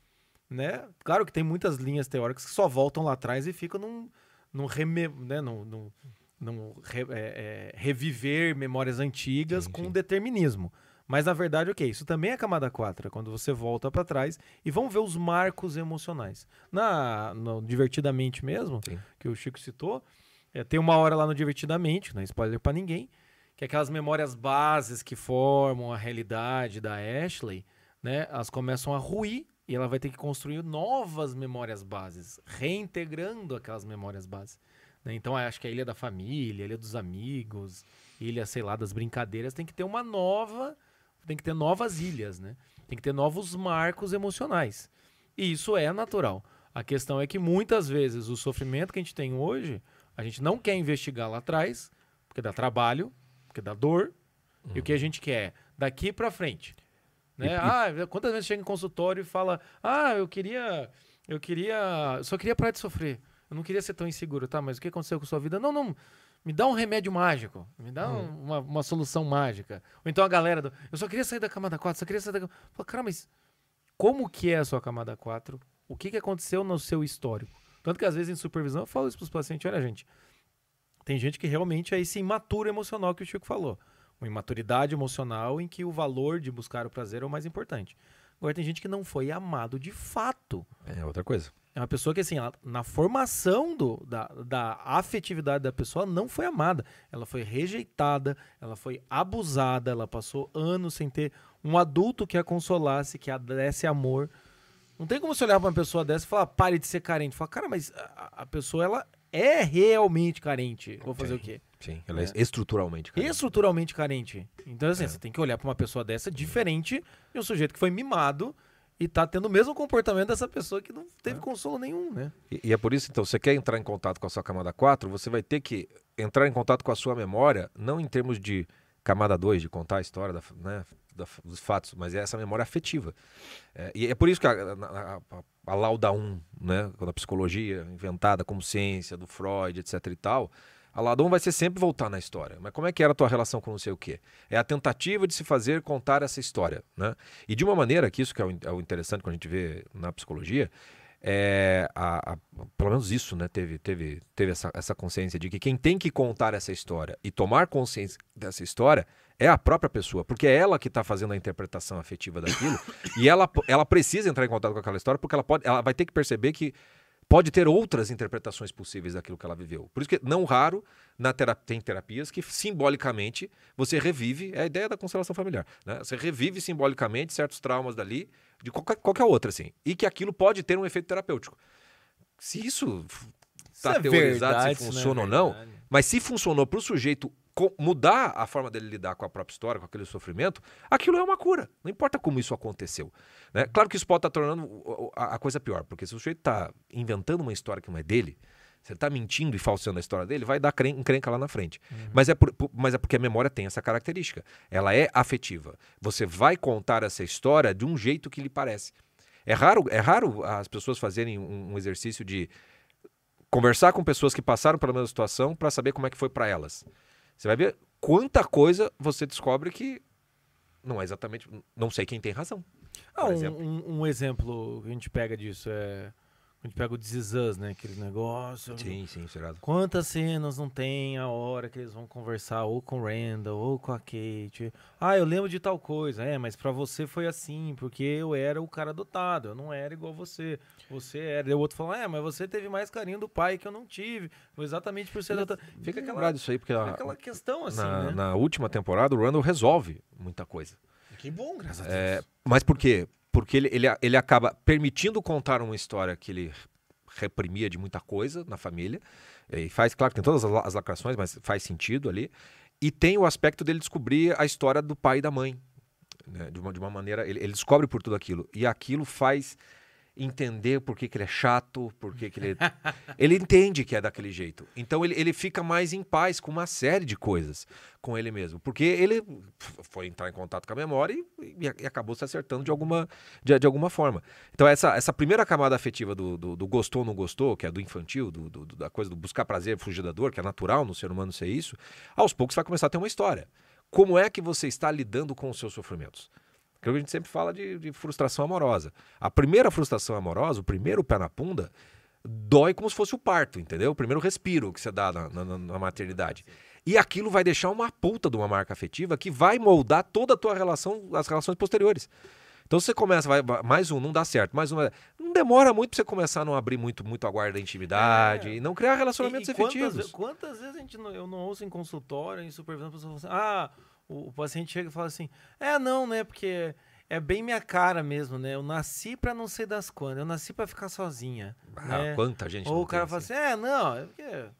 Né? Claro que tem muitas linhas teóricas que só voltam lá atrás e ficam num, num, reme, né? num, num- num re- é, é, reviver memórias antigas Sim, com sim. determinismo. Mas na verdade, ok, isso também é camada 4, é quando você volta para trás e vamos ver os marcos emocionais. Na, no Divertidamente mesmo, Sim. que o Chico citou, é, tem uma hora lá no Divertidamente, não é spoiler para ninguém, que é aquelas memórias bases que formam a realidade da Ashley, né, elas começam a ruir e ela vai ter que construir novas memórias bases, reintegrando aquelas memórias bases. né? Então acho que a ilha da família, a ilha dos amigos, ilha, sei lá, das brincadeiras, tem que ter uma nova, tem que ter novas ilhas, né? Tem que ter novos marcos emocionais. E isso é natural. A questão é que muitas vezes o sofrimento que a gente tem hoje, a gente não quer investigar lá atrás, porque dá trabalho, porque dá dor, e o que a gente quer? Daqui pra frente. Né? E- Ah, quantas vezes chega em consultório e fala: Ah, eu queria. Eu queria. Eu só queria parar de sofrer. Eu não queria ser tão inseguro, tá? Mas o que aconteceu com a sua vida? Não, não. Me dá um remédio mágico. Me dá um- uma, uma solução mágica. Ou então a galera. Do, eu só queria sair da camada 4, só queria sair da camada. Fala, cara, mas como que é a sua camada 4? O que, que aconteceu no seu histórico? Tanto que às vezes em supervisão eu falo isso pros pacientes: olha, gente. Tem gente que realmente é esse imaturo emocional que o Chico falou. Uma imaturidade emocional em que o valor de buscar o prazer é o mais importante. Agora tem gente que não foi amado de fato. É outra coisa. É uma pessoa que, assim, ela- na formação do, da, da afetividade da pessoa, não foi amada. Ela foi rejeitada, ela foi abusada, ela passou anos sem ter um adulto que a consolasse, que a desse amor. Não tem como você olhar pra uma pessoa dessa e falar, pare de ser carente. Fala, cara, mas a, a pessoa, ela é realmente carente. Vou fazer o quê? Sim, ela é, É. estruturalmente. cara. estruturalmente carente. Então, assim, você tem que olhar pra uma pessoa dessa diferente de um sujeito que foi mimado e tá tendo o mesmo comportamento dessa pessoa que não teve consolo nenhum, né? E, e é por isso, então, você quer entrar em contato com a sua camada 4, você vai ter que entrar em contato com a sua memória, não em termos de camada 2, de contar a história da, né, da- dos fatos, mas é essa memória afetiva. É, e é por isso que a, a, a- a lauda 1, né, quando a psicologia inventada como ciência, do Freud, etc e tal, a lauda 1 vai ser sempre voltar na história. Mas como é que era a tua relação com não sei o quê? É a tentativa de se fazer contar essa história, né? E de uma maneira que isso que é é o interessante quando a gente vê na psicologia, é, a- a- pelo menos isso, né? Teve, teve, teve essa, essa consciência de que quem tem que contar essa história e tomar consciência dessa história é a própria pessoa, porque é ela que está fazendo a interpretação afetiva daquilo e ela, ela precisa entrar em contato com aquela história porque ela, pode, ela vai ter que perceber que pode ter outras interpretações possíveis daquilo que ela viveu. Por isso que, não raro, na tera- tem terapias que simbolicamente você revive, é a ideia da constelação familiar, né? Você revive simbolicamente certos traumas dali, de qualquer, qualquer outra, assim. E que aquilo pode ter um efeito terapêutico. Se isso está é teorizado, verdade, se é funciona ou não, mas se funcionou para o sujeito mudar a forma dele lidar com a própria história, com aquele sofrimento, aquilo é uma cura. Não importa como isso aconteceu. né? Claro que isso pode estar tornando o- o- a coisa pior, porque se o sujeito está inventando uma história que não é dele, se ele está mentindo e falseando a história dele, vai dar cren- encrenca lá na frente. Mas, é por- por- mas é porque a memória tem essa característica. Ela é afetiva. Você vai contar essa história de um jeito que lhe parece. É raro, é raro as pessoas fazerem um, um exercício de conversar com pessoas que passaram pela mesma situação para saber como é que foi para elas. Você vai ver quanta coisa você descobre que não é exatamente. Não sei quem tem razão. Ah, um, exemplo. um- um exemplo que a gente pega disso é. A gente pega o Us, né? Aquele negócio. Sim, sim, serado. Quantas cenas não tem a hora que eles vão conversar ou com o Randall ou com a Kate? Ah, eu lembro de tal coisa. É, mas pra você foi assim, porque eu era o cara adotado, eu não era igual você. Você era. E o outro falou, é, mas você teve mais carinho do pai que eu não tive. Foi exatamente por ser adotado. Fica aquela, Lembrado disso aí, porque fica a- aquela questão assim, na, né? na última temporada o Randall resolve muita coisa. Que bom, graças a Deus. É, mas por quê? Porque ele, ele, ele acaba permitindo contar uma história que ele reprimia de muita coisa na família. E faz, claro, tem todas as lacrações, mas faz sentido ali. E tem o aspecto dele descobrir a história do pai e da mãe. né? De, uma, de uma maneira. Ele, ele descobre por tudo aquilo. E aquilo faz entender por que, que ele é chato, por que, que ele. ele entende que é daquele jeito. Então ele, ele fica mais em paz com uma série de coisas com ele mesmo. Porque ele foi entrar em contato com a memória e, e acabou se acertando de alguma, de, de alguma forma. Então, essa, essa primeira camada afetiva do, do, do gostou ou não gostou, que é do infantil, do, do- da coisa do buscar prazer, fugir da dor, que é natural no ser humano ser isso, aos poucos vai começar a ter uma história. Como é que você está lidando com os seus sofrimentos? Que a gente sempre fala de, de frustração amorosa. A primeira frustração amorosa, o primeiro pé na bunda, dói como se fosse o parto, entendeu? O primeiro respiro que você dá na, na- na maternidade. E aquilo vai deixar uma puta de uma marca afetiva que vai moldar toda a tua relação, as relações posteriores. Então você começa, vai, vai- mais um, não dá certo, mais um. Não demora muito pra você começar a não abrir muito, muito a guarda da intimidade É. e não criar relacionamentos E- e quantas, efetivos. ve- quantas vezes a gente não, eu não ouço em consultório, em supervisão, a pessoa fala assim, ah, o, o paciente chega e fala assim, é, não, né, porque é bem minha cara mesmo, né, eu nasci pra não sei das quantas, eu nasci pra ficar sozinha, Ah, né? quanta gente. Ou não o cara fala assim, é, não, é porque...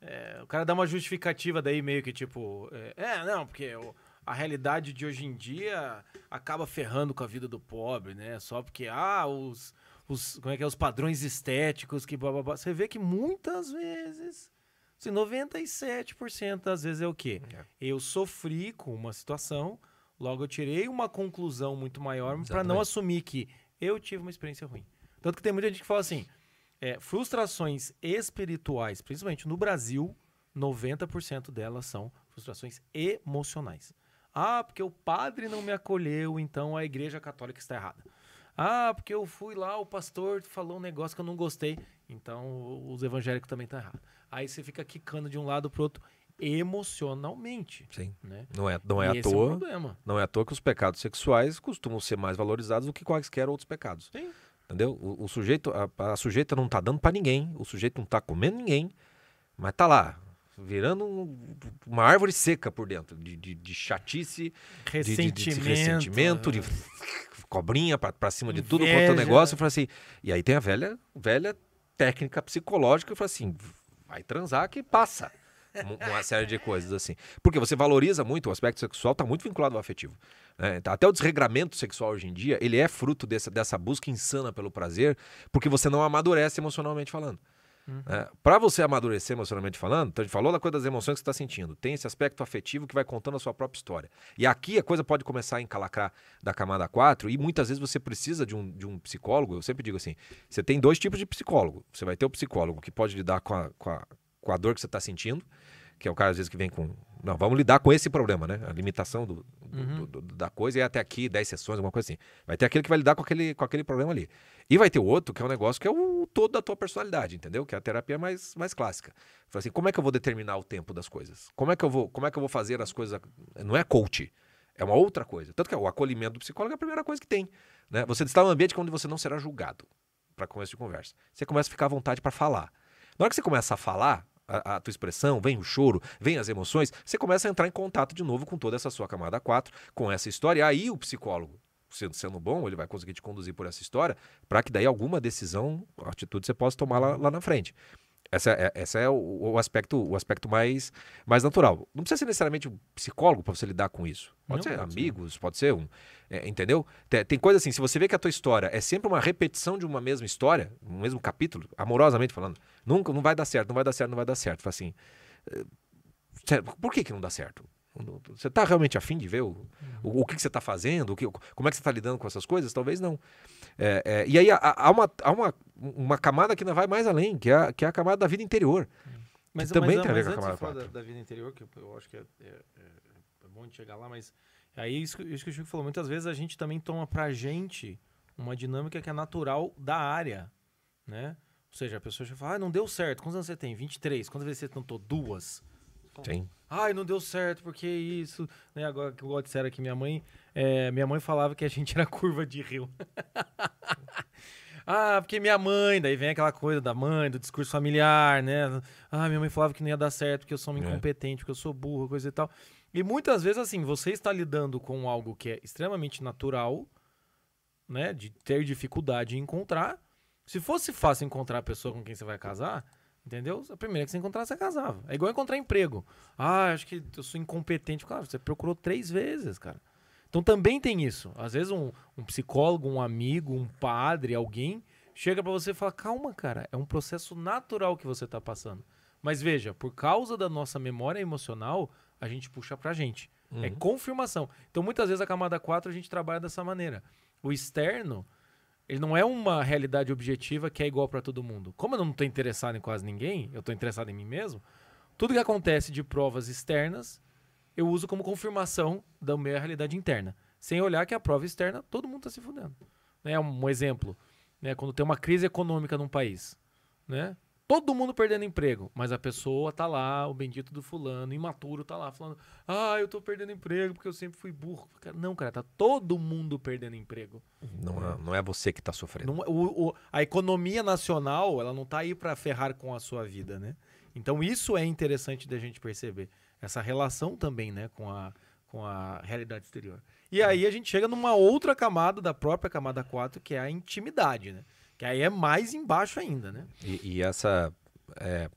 é, o cara dá uma justificativa daí meio que tipo, é, é, não, porque o- a realidade de hoje em dia acaba ferrando com a vida do pobre, né? Só porque, ah, os, os como é que é, os padrões estéticos que blá, blá, blá. Você vê que muitas vezes, assim, 97% das vezes é o quê? É. Eu sofri com uma situação, logo eu tirei uma conclusão muito maior para não assumir que eu tive uma experiência ruim. Tanto que tem muita gente que fala assim, é, frustrações espirituais, principalmente no Brasil, 90% delas são frustrações emocionais. Ah, porque o padre não me acolheu, então a igreja católica está errada. Ah, porque eu fui lá, o pastor falou um negócio que eu não gostei, então os evangélicos também estão errados. Aí você fica quicando de um lado pro outro emocionalmente, Sim. né? Não é, não é E à é toa. problema. Não é à toa que os pecados sexuais costumam ser mais valorizados do que quaisquer outros pecados. Sim. Entendeu? O, o sujeito, a, a sujeita não tá dando pra ninguém, o sujeito não tá comendo ninguém, mas tá lá, virando um- uma árvore seca por dentro, de, de, de chatice, de- de, de, Ressentimento. ressentimento, de é. cobrinha pra cima de tudo quanto é negócio. Eu falo assim, e aí tem a velha, velha técnica psicológica, eu falo assim, vai transar que passa. Um- Uma série de coisas assim. Porque você valoriza muito, o aspecto sexual está muito vinculado ao afetivo. né? Até o desregramento sexual hoje em dia, ele é fruto dessa, dessa busca insana pelo prazer, porque você não amadurece emocionalmente falando. Uhum. Para você amadurecer emocionalmente falando, então a gente falou da coisa das emoções que você está sentindo. Tem esse aspecto afetivo que vai contando a sua própria história. E aqui a coisa pode começar a encalacrar da camada 4 e muitas vezes você precisa de um, de um psicólogo. Eu sempre digo assim: você tem dois tipos de psicólogo. Você vai ter o psicólogo que pode lidar com a, com a, com a dor que você está sentindo, que é o cara às vezes que vem com. Não, vamos lidar com esse problema, né? A limitação do, do- Uhum. do- da coisa e até aqui 10 sessões, alguma coisa assim. Vai ter aquele que vai lidar com aquele, com aquele problema ali. E vai ter o outro, que é um negócio que é o todo da tua personalidade, entendeu? Que é a terapia mais, mais clássica. Fala assim, como é que eu vou determinar o tempo das coisas? Como é que eu vou, como é que eu vou fazer as coisas? Não é coach, é uma outra coisa. Tanto que o acolhimento do psicólogo é a primeira coisa que tem. Né? Você está num ambiente onde você não será julgado para começo de conversa. Você começa a ficar à vontade para falar. Na hora que você começa a falar, a, a tua expressão, vem o choro, vem as emoções, você começa a entrar em contato de novo com toda essa sua camada 4, com essa história. Aí o psicólogo, sendo, sendo bom, ele vai conseguir te conduzir por essa história, para que daí alguma decisão, atitude você possa tomar lá, lá na frente. Essa é, essa é o, o aspecto, o aspecto mais, mais natural. Não precisa ser necessariamente um psicólogo para você lidar com isso. Pode Não, ser pode ser. amigos, pode ser um. é, entendeu? Tem, tem coisa assim, se você vê que a tua história é sempre uma repetição de uma mesma história, um mesmo capítulo, amorosamente falando, nunca, não vai dar certo, não vai dar certo, não vai dar certo. Fala assim, eh, por que, que não dá certo? Você está realmente afim de ver o, o, o que, que você está fazendo? O que, como é que você está lidando com essas coisas? Talvez não. É, é, e aí há, há uma, há uma, uma camada que ainda vai mais além, que é, a- que é a camada da vida interior. Mas, também mas, tem a ver com a camada da, da vida interior, que eu, acho que é, é- é- é bom de chegar lá, mas aí isso, que- isso que o Chico falou, muitas vezes a gente também toma pra gente uma dinâmica que é natural da área, né? Ou seja, a pessoa já fala, ah, não deu certo. Quantos anos você tem? 23. Quantas vezes você tentou? Duas. Sim. Ai, não deu certo, porque isso. Né, agora que igual disseram aqui, minha mãe. é, minha mãe falava que a gente era curva de rio. ah, porque minha mãe, daí vem aquela coisa da mãe, do discurso familiar, né? Ah, minha mãe falava que não ia dar certo, porque eu sou uma É. incompetente, porque eu sou burro, coisa e tal. E muitas vezes, assim, você está lidando com algo que é extremamente natural, né? De ter dificuldade em encontrar. Se fosse fácil encontrar a pessoa com quem você vai casar, entendeu? A primeira que você encontrar, você casava. É igual encontrar emprego. Ah, acho que eu sou incompetente. Claro, você procurou três vezes, cara. Então também tem isso. Às vezes um, um psicólogo, um amigo, um padre, alguém chega pra você e fala: calma, cara, é um processo natural que você tá passando. Mas veja, por causa da nossa memória emocional, a gente puxa pra gente. É Uhum. confirmação. Então muitas vezes a camada 4 a gente trabalha dessa maneira. O externo, ele não é uma realidade objetiva que é igual pra todo mundo. Como eu não tô interessado em quase ninguém, eu tô interessado em mim mesmo, tudo que acontece de provas externas, eu uso como confirmação da minha realidade interna. Sem olhar que a prova externa, todo mundo tá se fudendo. Né? Um exemplo, né? quando tem uma crise econômica num país, né? Todo mundo perdendo emprego, mas a pessoa tá lá, o bendito do fulano, imaturo, tá lá falando: "Ah, eu tô perdendo emprego porque eu sempre fui burro". Não, cara, tá todo mundo perdendo emprego. Não, é, não é você que está sofrendo. Não- o- o- a economia nacional, ela não tá aí para ferrar com a sua vida, né? Então isso é interessante da gente perceber. Essa relação também, né, com a, com a realidade exterior. E aí a gente chega numa outra camada da própria camada 4, que é a intimidade, né? Que aí é mais embaixo ainda, né? E, e essa. é,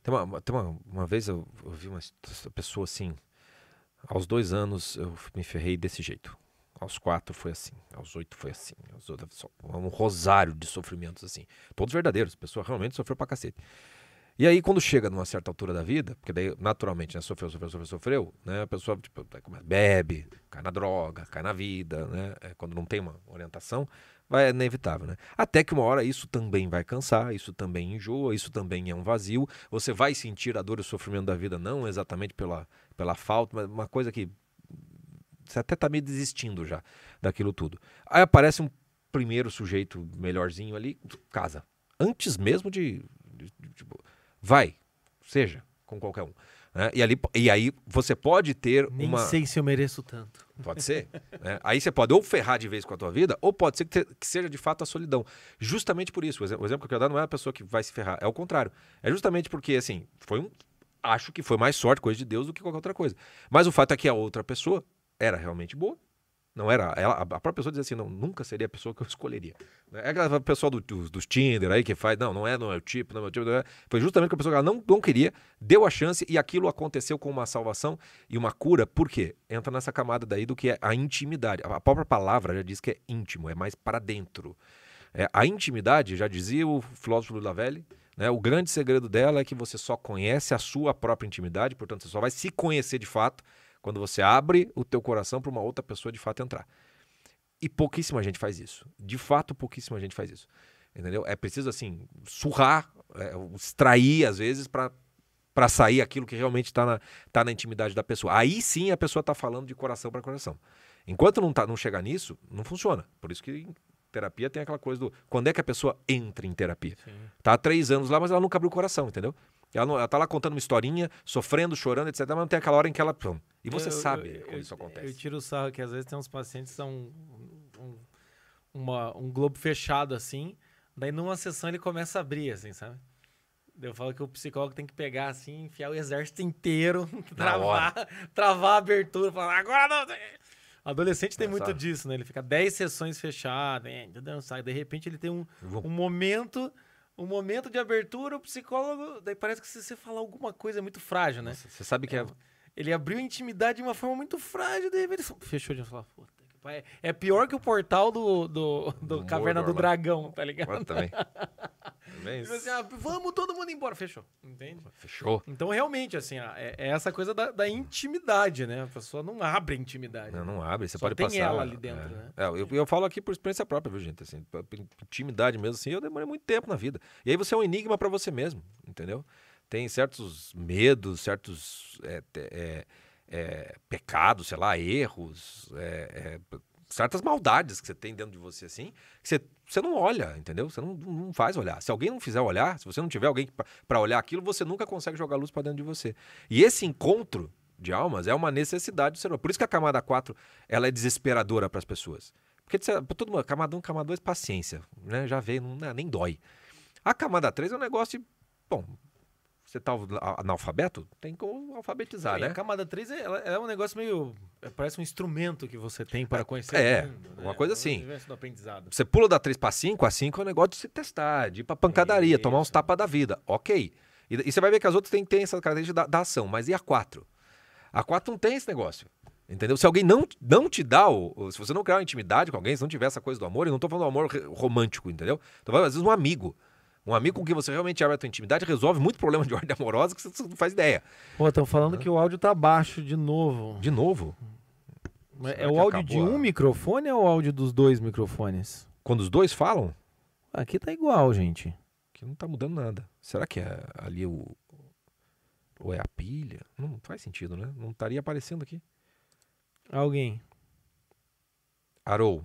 tem uma, tem uma, uma vez eu, eu vi uma pessoa assim. Aos dois anos eu me ferrei desse jeito. Aos quatro foi assim. Aos oito foi assim. Aos outros, um rosário de sofrimentos assim. Todos verdadeiros. A pessoa realmente sofreu pra cacete. E aí, quando chega numa certa altura da vida, porque daí, naturalmente, né, sofreu, sofreu, sofreu, sofreu, né, a pessoa tipo, bebe, cai na droga, cai na vida, né, é, quando não tem uma orientação, vai, é inevitável, né? Até que uma hora isso também vai cansar, isso também enjoa, isso também é um vazio, você vai sentir a dor e o sofrimento da vida, não exatamente pela, pela falta, mas uma coisa que você até tá meio desistindo já daquilo tudo. Aí aparece um primeiro sujeito melhorzinho ali, casa. Antes mesmo de, de- de- tipo, vai, seja, com qualquer um. né? E, ali, e aí você pode ter Nem uma. sei se eu mereço tanto. Pode ser. né? Aí você pode ou ferrar de vez com a tua vida, ou pode ser que, te- que seja de fato a solidão. Justamente por isso. O exemplo, o exemplo que eu quero dar não é a pessoa que vai se ferrar, é o contrário. É justamente porque, assim, foi um. Acho que foi mais sorte, coisa de Deus, do que qualquer outra coisa. Mas o fato é que a outra pessoa era realmente boa. Não era. Ela, a própria pessoa diz assim: não, nunca seria a pessoa que eu escolheria. É aquela pessoa do, dos, dos Tinder aí que faz, não, não é, não é o tipo, não é o tipo. É. Foi justamente que a pessoa que ela não, não queria, deu a chance e aquilo aconteceu com uma salvação e uma cura. Por quê? Entra nessa camada daí do que é a intimidade. A própria palavra já diz que é íntimo, é mais para dentro. É, a intimidade, já dizia o filósofo Lula Velli, né, o grande segredo dela é que você só conhece a sua própria intimidade, portanto, você só vai se conhecer de fato quando você abre o teu coração para uma outra pessoa de fato entrar. E pouquíssima gente faz isso. De fato, pouquíssima gente faz isso. Entendeu? É preciso, assim, surrar, é, extrair, às vezes, para para sair aquilo que realmente está na, tá na intimidade da pessoa. Aí sim a pessoa está falando de coração para coração. Enquanto não, tá, não chegar nisso, não funciona. Por isso que em terapia tem aquela coisa do quando é que a pessoa entra em terapia. Tá há três anos lá, mas ela nunca abriu o coração, entendeu? Ela, não, ela tá lá contando uma historinha, sofrendo, chorando, etc. Mas não tem aquela hora em que ela. pum. E você Eu- sabe eu- quando eu- isso acontece. Eu tiro o sarro que às vezes tem uns pacientes que são um, um- uma- um globo fechado assim, daí numa sessão ele começa a abrir, assim, sabe? Eu falo que o psicólogo tem que pegar assim, enfiar o exército inteiro, travar, travar a abertura, falar, agora não. Adolescente tem É, muito sabe? disso, né? Ele fica 10 sessões fechadas? Sabe? de repente ele tem um, Vou- um momento, um momento de abertura, o psicólogo, daí parece que se você falar alguma coisa é muito frágil, né? Você sabe que é. Ele abriu a intimidade de uma forma muito frágil, daí ele fechou de falar, puta É pior que o portal do, do, do Caverna do. Dragão, tá ligado? Pode também. Também Tipo assim, ah, vamos todo mundo embora, fechou. Entende? Fechou. Então, realmente, assim, ah, é, é essa coisa da, da intimidade, né? A pessoa não abre a intimidade. Não, não abre, você Só pode tem passar. ela ali dentro, é. né? É, eu, eu falo aqui por experiência própria, viu, gente? Assim, intimidade mesmo, assim, eu demorei muito tempo na vida. E aí você é um enigma para você mesmo, entendeu? Tem certos medos, certos é, pecados, sei lá, erros, é, é, certas maldades que você tem dentro de você, assim, que você, você não olha, entendeu? Você não, não faz olhar. Se alguém não fizer olhar, se você não tiver alguém para olhar aquilo, você nunca consegue jogar luz para dentro de você. E esse encontro de almas é uma necessidade do ser humano. Por isso que a camada 4 ela é desesperadora para as pessoas. Porque todo mundo, camada 1, camada 2, paciência, né? Já veio, não, nem dói. A camada 3 é um negócio de, bom, você tá analfabeto, tem como alfabetizar, E A né? camada 3 é, é um negócio meio. é, Parece um instrumento que você tem para conhecer É, o mundo. uma coisa É o assim. universo do aprendizado. Você pula da 3 para 5, a 5 é um negócio de se testar, de ir pra pancadaria, tomar uns Isso. tapas da vida. Ok. E, e você vai ver que as outras têm, têm essa característica da, da ação, mas e a 4? A 4 não tem esse negócio. Entendeu? Se alguém não, não te dá, o, se você não criar uma intimidade com alguém, se não tiver essa coisa do amor, e não tô falando do amor romântico, entendeu? Tô falando, às vezes, um amigo. Um amigo com quem você realmente abre a tua intimidade resolve muito problema de ordem amorosa que você não faz ideia. Pô, estão falando que o áudio tá baixo de novo. De novo, Mas É o áudio de um a- microfone ou o áudio dos dois microfones? quando os dois falam, Aqui tá igual, gente. que não tá mudando nada. Será que é ali o. Ou é a pilha? Não faz sentido, né? Não estaria aparecendo aqui. Alguém. Arou.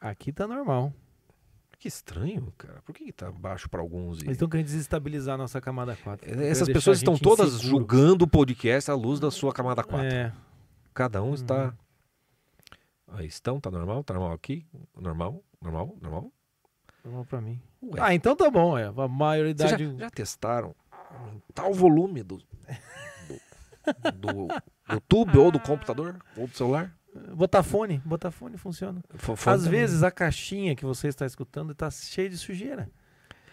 Aqui tá normal. Que estranho, cara. Por que, que tá baixo pra alguns? E... Eles estão querendo desestabilizar a nossa camada 4. É, Essas pessoas estão todas inseguro. julgando o podcast à luz da sua camada 4. É, Cada um está. Uhum. Aí estão, tá normal? Tá normal aqui? Normal? Normal? Normal? normal pra mim. Ué. Ah, então tá bom, é. A maioridade. já, já testaram o volume do, do, do YouTube ou do computador ou do celular? Botar fone, botar fone funciona. Fo- fone Às também. vezes a caixinha que você está escutando está cheia de sujeira.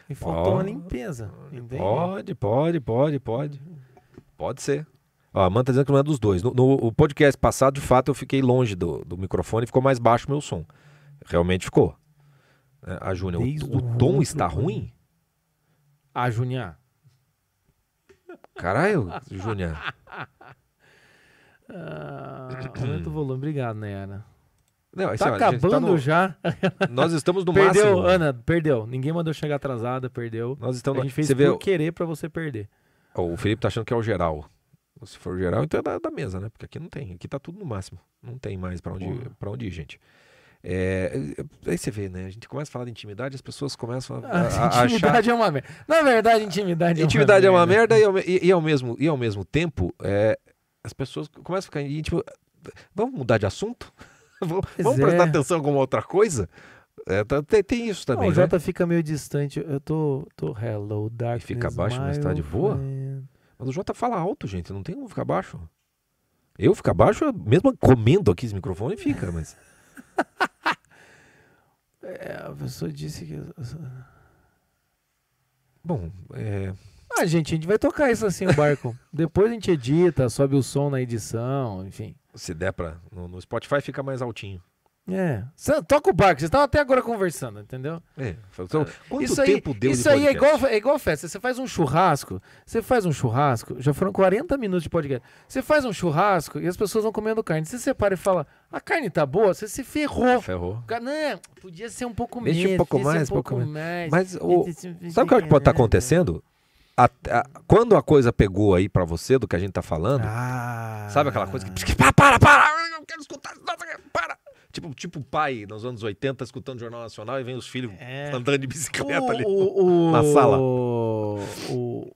E faltou uma Pode, limpeza. Entende? Pode, pode, pode, pode. Pode ser. Ó, a Amanda tá dizendo que não é dos dois. No, no- o podcast passado, de fato, eu fiquei longe do, do microfone e ficou mais baixo o meu som. Realmente ficou. É, A Júnior, o, o tom está ruim? Ah, Juninha. Caralho, Júnior. Ah, aumenta o volume. Obrigado, Nayara. Não, assim, Tá ó, a gente acabando no- já. Nós estamos no perdeu, máximo. Ana, perdeu. Ninguém mandou chegar atrasada, perdeu. Nós A estamos. gente fez Você vê, por querer pra você perder. Ó, o Felipe tá achando que é o geral. Se for o geral, então é da, da mesa, né? Porque aqui não tem. Aqui tá tudo no máximo. Não tem mais pra onde, Porra. pra onde ir, gente. É, aí você vê, né? A gente começa a falar de intimidade, as pessoas começam a, a- a achar. intimidade é uma merda. Na verdade, intimidade é uma Intimidade é uma merda e ao, e, e ao mesmo, e ao mesmo tempo, é, as pessoas começam a ficar. E, tipo, vamos mudar de assunto? vamos vamos é. prestar atenção em alguma outra coisa? É, tá- tem, tem isso Não, também, o né? Jota fica meio distante. Eu tô, tô hello, darkness, fica baixo, mas tá de boa? Mas o Jota fala alto, gente. Não tem como ficar baixo. Eu ficar baixo, mesmo comendo aqui esse microfone, fica, mas. É, a pessoa disse que... Bom, é, Ah, gente, a gente vai tocar isso assim, o barco. Depois a gente edita, sobe o som na edição, enfim. se der pra. No, no Spotify fica mais altinho. É. Cê- Toca o barco, vocês estavam até agora conversando, entendeu? É. Então, quanto isso aí, tempo deu de isso aí é igual, é igual festa. Você faz um churrasco, você faz um churrasco, já foram 40 minutos de podcast. Você faz um churrasco e as pessoas vão comendo carne. Você separa e fala, a carne tá boa, você se ferrou. Ferrou. Não, podia ser um pouco Deixa um menos. pouco podia ser mais, um pouco pouco mais. Mas o, Sabe o que, que pode estar acontecendo? A- a- quando a coisa pegou aí pra você do que a gente tá falando, Ah. sabe aquela coisa que. Para, para, para! Eu não quero escutar para! Tipo, tipo o pai nos anos 80 escutando o Jornal Nacional e vem os filhos É. andando de bicicleta ali. o, o, na sala. O,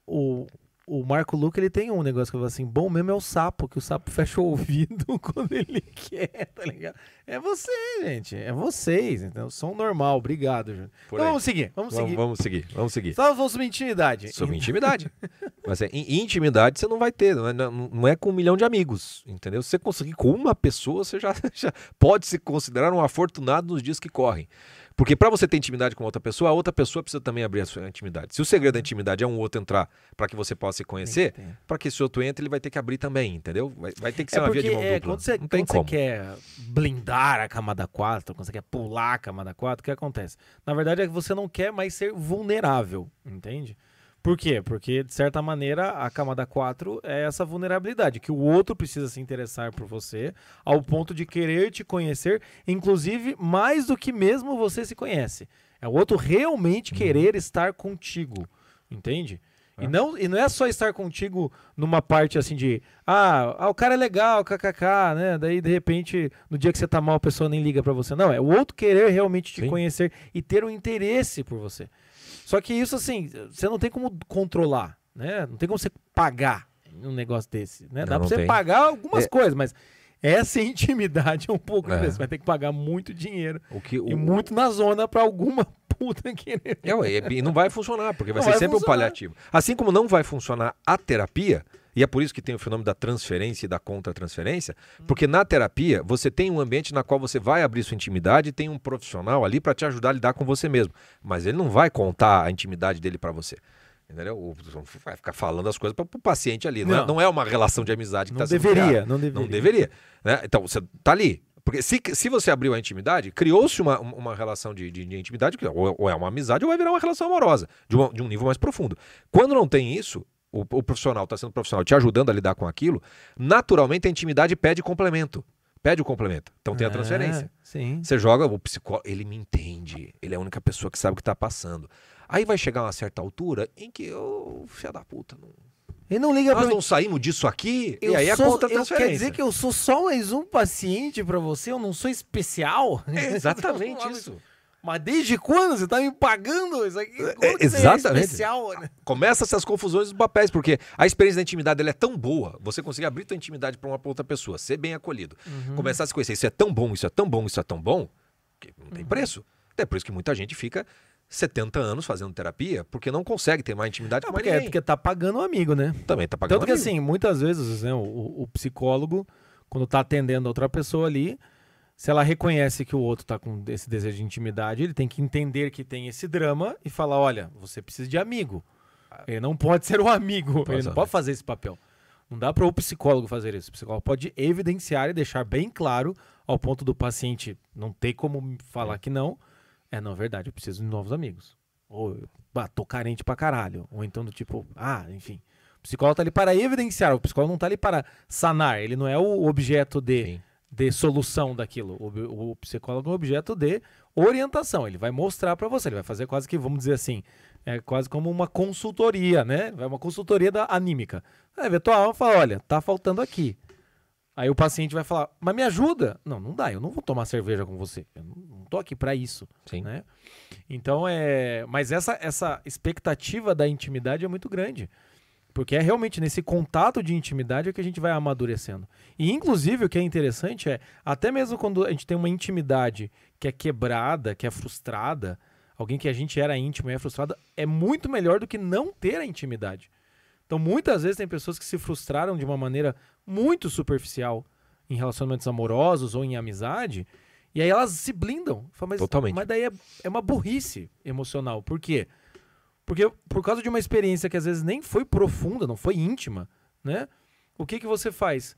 o, o Marco Luca, ele tem um negócio que eu falo assim, bom mesmo é o sapo, que o sapo fecha o ouvido quando ele quer, tá ligado? É você, gente, é vocês, então, som normal, obrigado, Júnior. Então vamos seguir, vamos Vamos, seguir. vamos seguir, vamos seguir. Só vamos sobre intimidade. Sobre intimidade. Mas é, in- intimidade você não vai ter, não é, não é com um milhão de amigos, entendeu? Se você conseguir com uma pessoa, você já, já pode se considerar um afortunado nos dias que correm. Porque para você ter intimidade com outra pessoa, a outra pessoa precisa também abrir a sua intimidade. Se o segredo da intimidade é um outro entrar para que você possa se conhecer, para que esse outro entre, ele vai ter que abrir também, entendeu? Vai, vai ter que ser É uma via de mão é, dupla. quando você, não tem quando você como. quer blindar a camada 4, quando você quer pular a camada 4, o que acontece? Na verdade é que você não quer mais ser vulnerável, entende? Por quê? Porque, de certa maneira, a camada 4 é essa vulnerabilidade, que o outro precisa se interessar por você, ao ponto de querer te conhecer, inclusive mais do que mesmo você se conhece. É o outro realmente Uhum. querer estar contigo, entende? E, É. não, e não é só estar contigo numa parte assim de ah, ah, o cara é legal, kkk, né? Daí de repente, no dia que você tá mal, a pessoa nem liga pra você. Não, é o outro querer realmente te Sim. conhecer e ter um interesse por você. Só que isso assim, você não tem como controlar, né? Não tem como você pagar um negócio desse, né? Não, Dá pra você tem. pagar algumas É. coisa, mas essa intimidade é um pouco É. desse. Vai ter que pagar muito dinheiro O que, e o, muito na zona pra alguma puta querer. É, ué, e não vai funcionar, porque vai Não ser vai sempre um funcionar. paliativo. Assim como não vai funcionar a terapia, e é por isso que tem o fenômeno da transferência e da contra-transferência, porque na terapia você tem um ambiente na qual você vai abrir sua intimidade e tem um profissional ali para te ajudar a lidar com você mesmo. Mas ele não vai contar a intimidade dele para você. Entendeu? Vai ficar falando as coisas para o paciente ali. Não, é, Não. não é uma relação de amizade que está sendo deveria, não deveria. Não deveria. né? Então, você tá ali. Porque se, se você abriu a intimidade, criou-se uma, uma relação de, de- de intimidade, que ou, ou é uma amizade ou vai virar uma relação amorosa, de, uma- de um nível mais profundo. Quando não tem isso, o, o profissional está sendo profissional te ajudando a lidar com aquilo, naturalmente a intimidade pede complemento. Pede o complemento. Então tem a Ah, transferência. Sim. Você joga, o psicólogo, ele me entende. Ele é a única pessoa que sabe o que está passando. Aí vai chegar uma certa altura em que, ô, filha da puta, não, E não liga nós pra mim. não saímos disso aqui, Eu e aí é sou- a eu, transferência. Quer dizer que eu sou só mais um paciente pra você? Eu não sou especial? É exatamente isso. Mas desde quando você tá me pagando isso aqui? É, aí exatamente. É especial, né? Começa essas confusões dos papéis, porque a experiência da intimidade é tão boa, você conseguir abrir tua intimidade para uma outra pessoa, ser bem acolhido, começar a se conhecer, isso é tão bom, isso é tão bom, isso é tão bom, que não tem preço. É por isso que muita gente fica 70 anos fazendo terapia, porque não consegue ter mais intimidade Não, com é ninguém. porque tá pagando um amigo, né? Também tá pagando Tanto que amigo. assim, muitas vezes, né, o, o psicólogo, quando tá atendendo outra pessoa ali, se ela reconhece que o outro tá com esse desejo de intimidade, ele tem que entender que tem esse drama e falar, olha, você precisa de amigo. Ele não pode ser um amigo, ele não pode fazer esse papel. Não dá para o psicólogo fazer isso. O psicólogo pode evidenciar e deixar bem claro ao ponto do paciente não ter como falar que não. É, não, é verdade, eu preciso de novos amigos. Ou, bah, tô carente pra caralho. Ou então do tipo, ah, enfim. O psicólogo tá ali para evidenciar, o psicólogo não tá ali para sanar, ele não é o objeto de, Sim. De solução daquilo. O, o psicólogo é o objeto de orientação, ele vai mostrar para você, ele vai fazer quase que, vamos dizer assim, é quase como uma consultoria, né? É uma consultoria da anímica. Aí vê tua alma e fala, olha, tá faltando aqui. Aí o paciente vai falar, mas me ajuda. Não, não dá, eu não vou tomar cerveja com você. Eu não, não tô aqui para isso Sim. né? Então é, mas essa essa expectativa da intimidade é muito grande. Porque é realmente nesse contato de intimidade é que a gente vai amadurecendo. E inclusive o que é interessante é, até mesmo quando a gente tem uma intimidade que é quebrada, que é frustrada, alguém que a gente era íntimo e é frustrada, é muito melhor do que não ter a intimidade. Então muitas vezes tem pessoas que se frustraram de uma maneira muito superficial em relacionamentos amorosos ou em amizade, e aí elas se blindam. Mas, Totalmente. mas daí é, é uma burrice emocional. Por quê? Porque por causa de uma experiência que às vezes nem foi profunda, não foi íntima, né? O que, que você faz?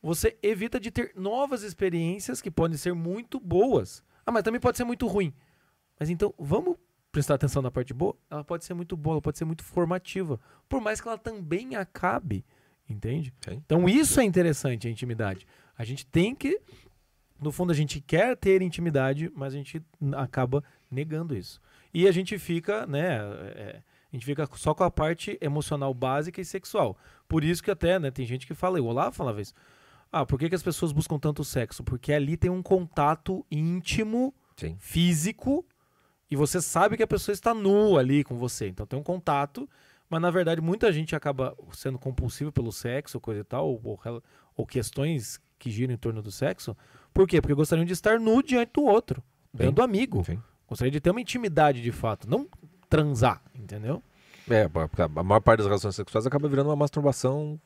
Você evita de ter novas experiências que podem ser muito boas. Ah, mas também pode ser muito ruim. Mas então, vamos prestar atenção na parte boa? Ela pode ser muito boa, ela pode ser muito formativa. Por mais que ela também acabe, entende? Sim. Então isso é interessante, a intimidade. A gente tem que, no fundo, a gente quer ter intimidade, mas a gente acaba negando isso. E a gente fica, né? é, a gente fica só com a parte emocional básica e sexual. Por isso que até, né, tem gente que fala, o Olavo falava isso. Ah, por que, que as pessoas buscam tanto sexo? Porque ali tem um contato íntimo, Sim. físico, e você sabe que a pessoa está nua ali com você. Então tem um contato, mas na verdade muita gente acaba sendo compulsiva pelo sexo, coisa e tal, ou, ou ou questões que giram em torno do sexo. Por quê? Porque gostariam de estar nu diante do outro, Sim. do amigo. Sim. Gostaria de ter uma intimidade de fato, não transar, entendeu? É, porque a maior parte das relações sexuais acaba virando uma masturbação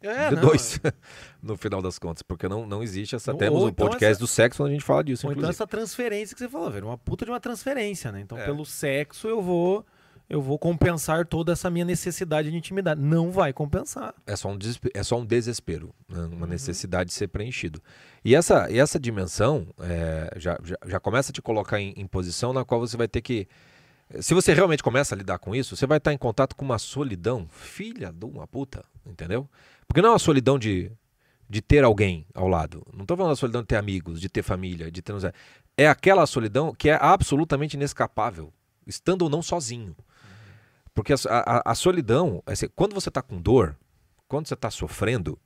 É, de não, dois, no final das contas, porque não, não existe essa. Ou- Temos ou um então podcast essa- do sexo onde a gente fala disso, Ou então inclusive. essa transferência que você falou, velho, uma puta de uma transferência, né? Então É. pelo sexo eu vou eu vou compensar toda essa minha necessidade de intimidade. Não vai compensar. É só um, desespe- é só um desespero, né? Uhum. uma necessidade de ser preenchido. E essa, e essa dimensão é, já, já, já começa a te colocar em, em posição na qual você vai ter que. Se você realmente começa a lidar com isso, você vai estar em contato com uma solidão, filha de uma puta, entendeu? Porque não é uma solidão de, de ter alguém ao lado. Não estou falando da solidão de ter amigos, de ter família, de ter. É aquela solidão que é absolutamente inescapável, estando ou não sozinho. Porque a, a- a solidão, assim, quando você está com dor, quando você está sofrendo,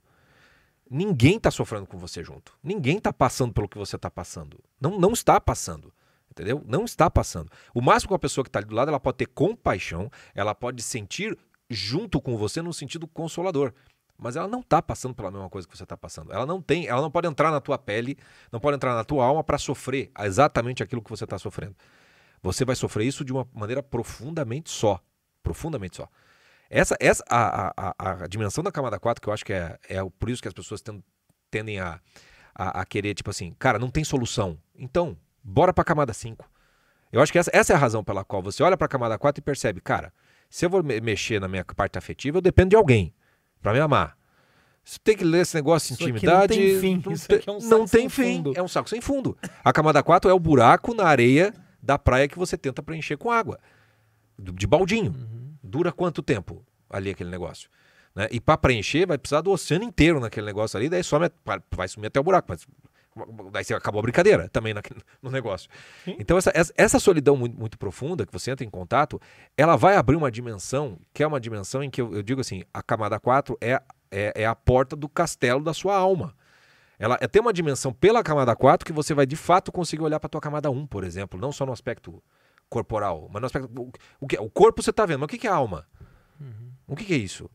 ninguém está sofrendo com você junto. Ninguém está passando pelo que você está passando. Não, não está passando. Entendeu? Não está passando. O máximo que a pessoa que está ali do lado, ela pode ter compaixão, ela pode sentir junto com você no sentido consolador. Mas ela não está passando pela mesma coisa que você está passando. Ela não tem, ela não pode entrar na tua pele, não pode entrar na tua alma para sofrer exatamente aquilo que você está sofrendo. Você vai sofrer isso de uma maneira profundamente só. Profundamente só. Essa, essa a, a, a, a dimensão da camada 4, que eu acho que é, é por isso que as pessoas ten- tendem a, a, a querer, tipo assim, cara, não tem solução. Então, bora pra camada 5. Eu acho que essa, essa é a razão pela qual você olha pra camada 4 e percebe, cara, se eu vou me- mexer na minha parte afetiva, eu dependo de alguém pra me amar. Você tem que ler esse negócio de Isso aqui não intimidade. tem fim. Não, Isso aqui é um não tem fim. fundo. É um saco sem fundo. A camada 4 é o buraco na areia da praia que você tenta preencher com água. De baldinho. Uhum. Dura quanto tempo ali aquele negócio? Né? E para preencher, vai precisar do oceano inteiro naquele negócio ali, daí some, a- vai sumir até o buraco. Mas daí você acabou a brincadeira também naquele- no negócio. Sim. Então, essa, essa, solidão muito, muito profunda que você entra em contato, ela vai abrir uma dimensão, que é uma dimensão em que eu, eu digo assim: a camada 4 é, é, é a porta do castelo da sua alma. Ela é, tem uma dimensão pela camada 4 que você vai de fato conseguir olhar para tua camada 1, por exemplo, não só no aspecto corporal, mas no aspecto o, que, o corpo você tá vendo, mas o que, que é alma? Uhum. O que, que é isso?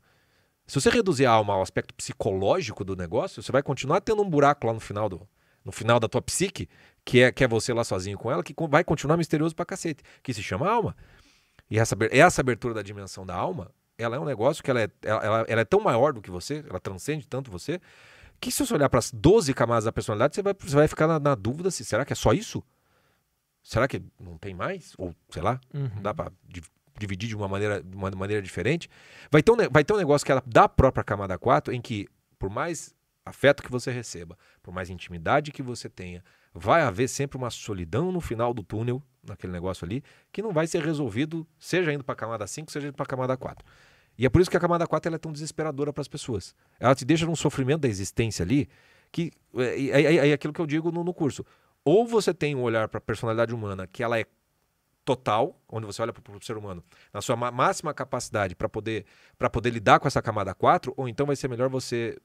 Se você reduzir a alma ao aspecto psicológico do negócio, você vai continuar tendo um buraco lá no final do no final da tua psique, que é, que é você lá sozinho com ela, que vai continuar misterioso pra cacete, que se chama alma. E essa, essa abertura da dimensão da alma, ela é um negócio que ela é, ela- ela é tão maior do que você, ela transcende tanto você, que se você olhar para as 12 camadas da personalidade, você vai, você vai ficar na, na dúvida se será que é só isso? Será que não tem mais? Ou, sei lá, Uhum. não dá para dividir de uma maneira, de uma maneira diferente. Vai ter, um, vai ter um negócio que ela da própria camada 4, em que, por mais afeto que você receba, por mais intimidade que você tenha, vai haver sempre uma solidão no final do túnel, naquele negócio ali, que não vai ser resolvido, seja indo para a camada 5, seja indo para a camada 4. E é por isso que a camada 4 ela é tão desesperadora para as pessoas. Ela te deixa num sofrimento da existência ali, que é, é, é- é aquilo que eu digo no, no curso. Ou você tem um olhar para a personalidade humana que ela é total, onde você olha para o ser humano na sua ma- máxima capacidade para poder, pra poder lidar com essa camada 4, ou então vai ser melhor você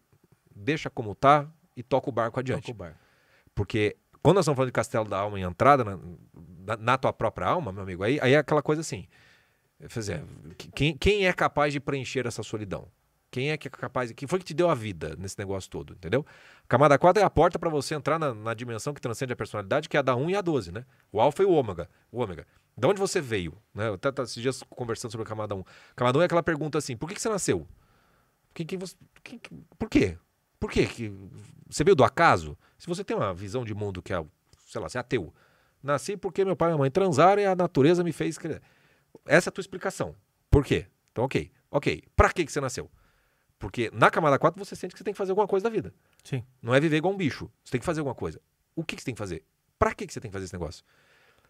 deixa como tá e toca o barco adiante. Toca o bar. Porque quando nós estamos falando de castelo da alma e entrada na, na- na tua própria alma, meu amigo, aí, aí é aquela coisa assim. quer dizer, quem, quem é capaz de preencher essa solidão? Quem é que é capaz? Quem foi que te deu a vida nesse negócio todo, entendeu? Camada 4 é a porta para você entrar na, na dimensão que transcende a personalidade, que é a da 1 e a 12, né? O alfa e o ômega. O ômega. Da onde você veio? Né? Eu até esses dias conversando sobre a camada 1. Camada 1 é aquela pergunta assim: por que, que você nasceu? Quem, quem você, quem- por quê? Por quê? Que, você veio do acaso? Se você tem uma visão de mundo que é, sei lá, você é ateu. Nasci porque meu pai e minha mãe transaram e a natureza me fez. Essa é a tua explicação. Por quê? Então, ok. Ok. Pra que, que você nasceu? Porque na camada 4 você sente que você tem que fazer alguma coisa da vida. Sim. Não é viver igual um bicho. Você tem que fazer alguma coisa. O que, que você tem que fazer? Pra que, que você tem que fazer esse negócio?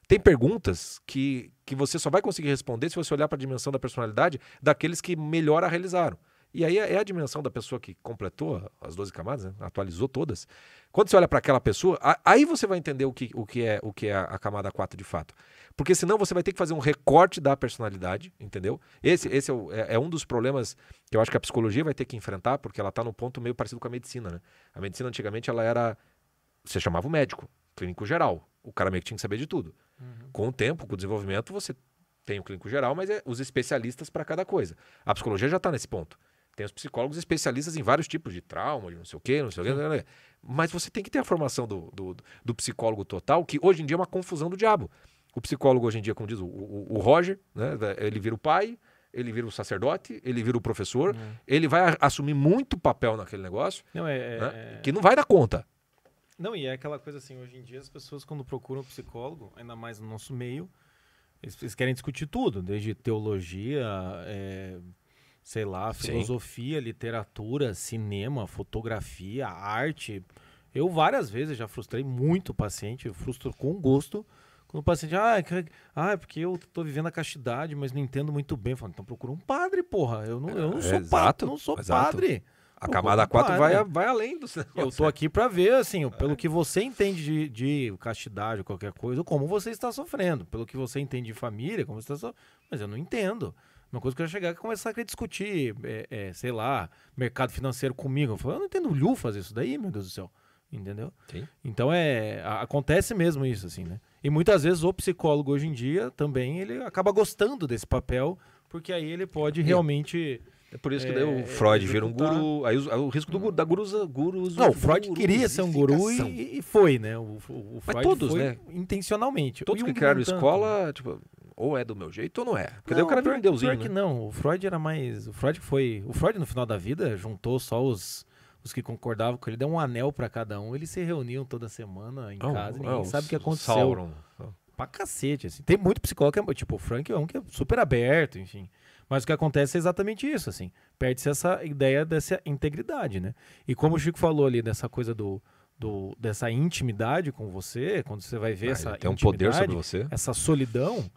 Tem perguntas que, que você só vai conseguir responder se você olhar para a dimensão da personalidade daqueles que melhor a realizaram. E aí é é a dimensão da pessoa que completou as 12 camadas, né? atualizou todas. Quando você olha para aquela pessoa, aí você vai entender o que, o que é, o que é a camada 4 de fato. Porque senão você vai ter que fazer um recorte da personalidade, entendeu? Esse, esse é, o- é- é um dos problemas que eu acho que a psicologia vai ter que enfrentar, porque ela está num ponto meio parecido com a medicina, né? A medicina antigamente ela era. Você chamava o médico, clínico geral. O cara meio que tinha que saber de tudo. Com o tempo, com o desenvolvimento, você tem o clínico geral, mas é os especialistas para cada coisa. A psicologia já está nesse ponto. Tem os psicólogos especialistas em vários tipos de trauma, de não sei o quê, não sei o quê. não sei o quê. Mas você tem que ter a formação do, do, do psicólogo total, que hoje em dia é uma confusão do diabo. O psicólogo hoje em dia, como diz o, o, o Roger, né, ele vira o pai, ele vira o sacerdote, ele vira o professor, ele vai assumir muito papel naquele negócio, Não, é, é- né, é- que não vai dar conta. Não, e é aquela coisa assim, hoje em dia as pessoas quando procuram um psicólogo, ainda mais no nosso meio, eles, eles querem discutir tudo, desde teologia, é, sei lá, Sim. filosofia, literatura, cinema, fotografia, arte. Eu várias vezes já frustrei muito o paciente, eu frustro com gosto, quando o paciente, ah, é ah, é porque eu tô vivendo a castidade, mas não entendo muito bem. Falo, então procura um padre, porra. Eu não, eu não É, sou exato, padre, não sou exato. padre. A camada como 4 vai, vai além do Eu tô aqui pra ver, assim, pelo que você entende de, de castidade ou qualquer coisa, como você está sofrendo. Pelo que você entende de família, como você está sofrendo. Mas eu não entendo. Uma coisa que eu ia chegar é começar a querer discutir, é, é, sei lá, mercado financeiro comigo. Eu falo, eu não entendo o Liu fazer isso daí, meu Deus do céu. Entendeu? Sim. Então é. a- Acontece mesmo isso, assim, né? E muitas vezes o psicólogo hoje em dia também ele acaba gostando desse papel, porque aí ele pode realmente. É por isso que É, daí o Freud vira um guru. Aí o, aí o risco do guru, da guruza, gurus, Não, o Freud queria ser um guru e, e foi, né? O, o, o Mas Freud todos, foi né? intencionalmente. Todos que criaram não tanto. escola, tipo, ou é do meu jeito ou não é. Porque daí Não, o cara vira um deusinho, pior que né? não. O Freud era mais. O Freud foi. O Freud, no final da vida, juntou só os, os que concordavam com ele, deu um anel pra cada um. Eles se reuniam toda semana em Ah, casa e ah, ninguém o sabe o que aconteceu. Sauron. Pra cacete, assim. Tem muito psicólogo que é. Tipo, o Frank é um que é super aberto, enfim. Mas o que acontece é exatamente isso, assim. Perde-se essa ideia dessa integridade, né? E como o Chico falou ali, dessa coisa do. do dessa intimidade com você, quando você vai ver Ah, essa tem um poder sobre você. essa solidão.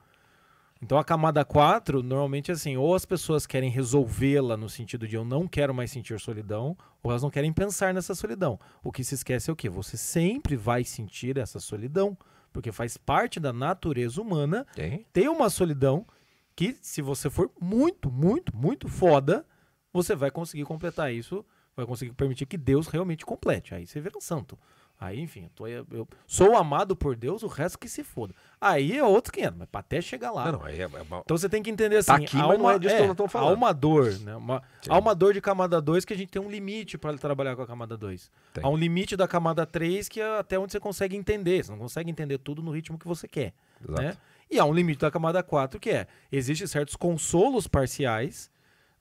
Então a camada 4, normalmente assim, ou as pessoas querem resolvê-la no sentido de eu não quero mais sentir solidão, ou elas não querem pensar nessa solidão. O que se esquece é o quê? Você sempre vai sentir essa solidão, porque faz parte da natureza humana Tem. ter uma solidão que se você for muito, muito, muito foda, você vai conseguir completar isso, vai conseguir permitir que Deus realmente complete. Aí você vira um santo. Aí, enfim, eu, tô, eu, eu sou amado por Deus, o resto que se foda. Aí é outro que entra, mas pra até chegar lá. Não, é, é uma- Então você tem que entender assim, Tá aqui, há não uma, é há uma dor, né? Uma, há uma dor de camada 2 que a gente tem um limite para trabalhar com a camada 2. Tem. Há um limite da camada 3 que é até onde você consegue entender. Você não consegue entender tudo no ritmo que você quer. Exato. Né? E há um limite da camada 4 que é, existem certos consolos parciais,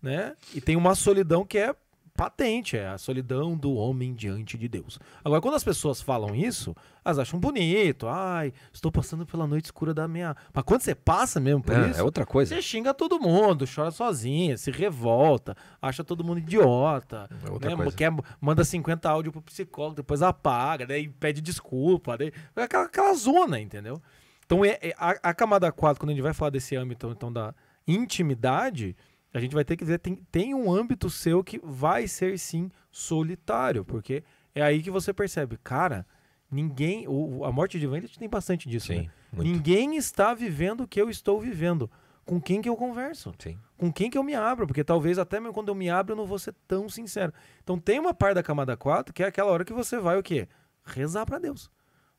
né? E tem uma solidão que é patente, é a solidão do homem diante de Deus. Agora, quando as pessoas falam isso, elas acham bonito. Ai, estou passando pela noite escura da minha... Mas quando você passa mesmo por É, isso... é outra coisa. Você xinga todo mundo, chora sozinha, se revolta, acha todo mundo idiota, É outra né? coisa. Quer, manda 50 áudios pro psicólogo, depois apaga, daí pede desculpa, daí, é aquela, aquela zona, entendeu? Então é, é- a, a camada 4, quando a gente vai falar desse âmbito então, da intimidade, a gente vai ter que ver, tem, tem um âmbito seu que vai ser sim solitário, porque é aí que você percebe, cara, ninguém, o, a morte de Van tem bastante disso, né? Sim, muito. Ninguém está vivendo o que eu estou vivendo. Com quem que eu converso? Sim. Com quem que eu me abro? Porque talvez até mesmo quando eu me abro eu não vou ser tão sincero. Então tem uma parte da camada 4 que é aquela hora que você vai o quê? Rezar para Deus.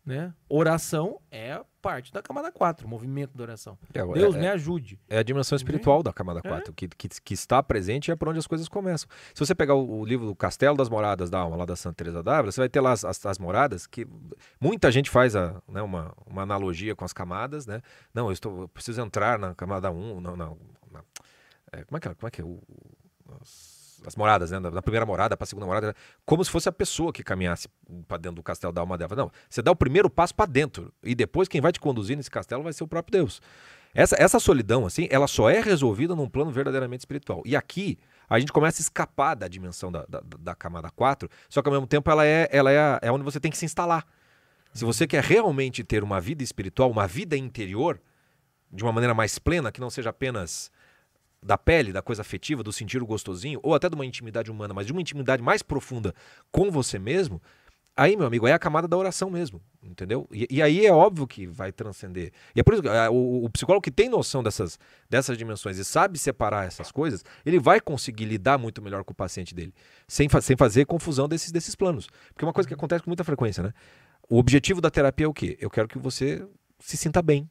Né? Oração é parte da camada 4, o movimento da oração. É, Deus é- me ajude. É a dimensão espiritual da camada 4, que, que, que está presente e é por onde as coisas começam. Se você pegar o, o livro do Castelo das Moradas da Alma, lá da Santa Teresa d'Ávila, você vai ter lá as, as, as moradas, que muita gente faz a, né, uma, uma analogia com as camadas, né? Não, eu, estou, eu preciso entrar na camada 1, não, não, na- é, como é que é, como é, que é o, as, as moradas, né? Da primeira morada para a segunda morada, como se fosse a pessoa que caminhasse para dentro do castelo da alma dela. Não, você dá o primeiro passo para dentro e depois quem vai te conduzir nesse castelo vai ser o próprio Deus. Essa, essa solidão, assim, ela só é resolvida num plano verdadeiramente espiritual. E aqui a gente começa a escapar da dimensão da, da, da camada 4, só que ao mesmo tempo ela é, ela é, a- é onde você tem que se instalar. Se você quer realmente ter uma vida espiritual, uma vida interior, de uma maneira mais plena, que não seja apenas da pele, da coisa afetiva, do sentir o gostosinho, ou até de uma intimidade humana, mas de uma intimidade mais profunda com você mesmo, aí, meu amigo, é a camada da oração mesmo, entendeu? E, e aí é óbvio que vai transcender. E é por isso que ah, o, o psicólogo que tem noção dessas, dessas dimensões e sabe separar essas coisas, ele vai conseguir lidar muito melhor com o paciente dele, sem, fa- sem fazer confusão desses, desses planos. Porque é uma coisa que acontece com muita frequência, né? O objetivo da terapia é o quê? Eu quero que você se sinta bem.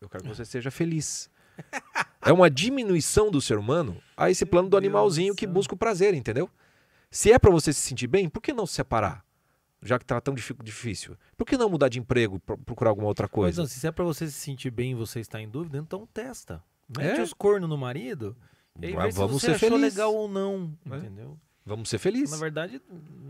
Eu quero que você seja feliz. É uma diminuição do ser humano a esse plano do animalzinho que busca o prazer, entendeu? Se é pra você se sentir bem, por que não se separar? Já que tá tão difícil. Por que não mudar de emprego, pro- procurar alguma outra Mas coisa? não, se é pra você se sentir bem e você está em dúvida, então testa. Mete É. os cornos no marido e aí vê se vamos você ser achou felizes. legal ou não, É. entendeu? Vamos ser felizes. Na verdade,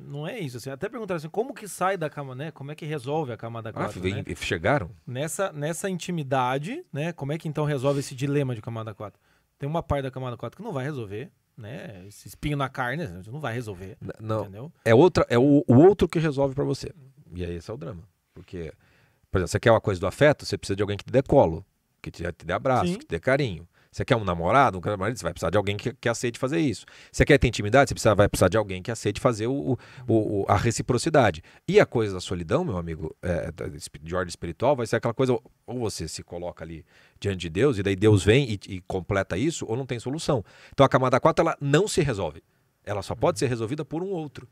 não é isso. Assim, até perguntaram assim, como que sai da cama, né? Como é que resolve a camada Ah, 4, vem- né? chegaram? Nessa, nessa intimidade, né? Como é que então resolve esse dilema de camada 4? Tem uma parte da camada 4 que não vai resolver, né? Esse espinho na carne, a gente não vai resolver, Não, entendeu? é outra, é o, o outro que resolve pra você. E aí esse é o drama. Porque, por exemplo, você quer uma coisa do afeto, você precisa de alguém que te dê colo, que te, te dê abraço, Sim. que te dê carinho. Você quer um namorado, um marido, você vai precisar de alguém que, que aceite fazer isso. Você quer ter intimidade, você precisa, vai precisar de alguém que aceite fazer o, o- o- a reciprocidade. E a coisa da solidão, meu amigo, é, de ordem espiritual, vai ser aquela coisa, ou você se coloca ali diante de Deus, e daí Deus vem e, e completa isso, ou não tem solução. Então a camada 4, ela não se resolve. Ela só pode ser resolvida por um outro.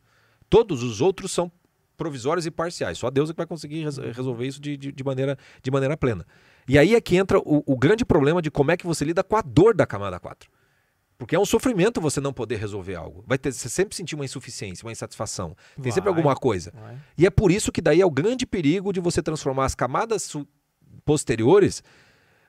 Todos os outros são provisórios e parciais. Só Deus é que vai conseguir res- resolver isso de, de, de maneira, de maneira plena. E aí é que entra o, o grande problema de como é que você lida com a dor da camada 4. Porque é um sofrimento você não poder resolver algo. Vai ter, você sempre sentir uma insuficiência, uma insatisfação. Tem sempre Vai. alguma coisa. Vai. E é por isso que daí é o grande perigo de você transformar as camadas posteriores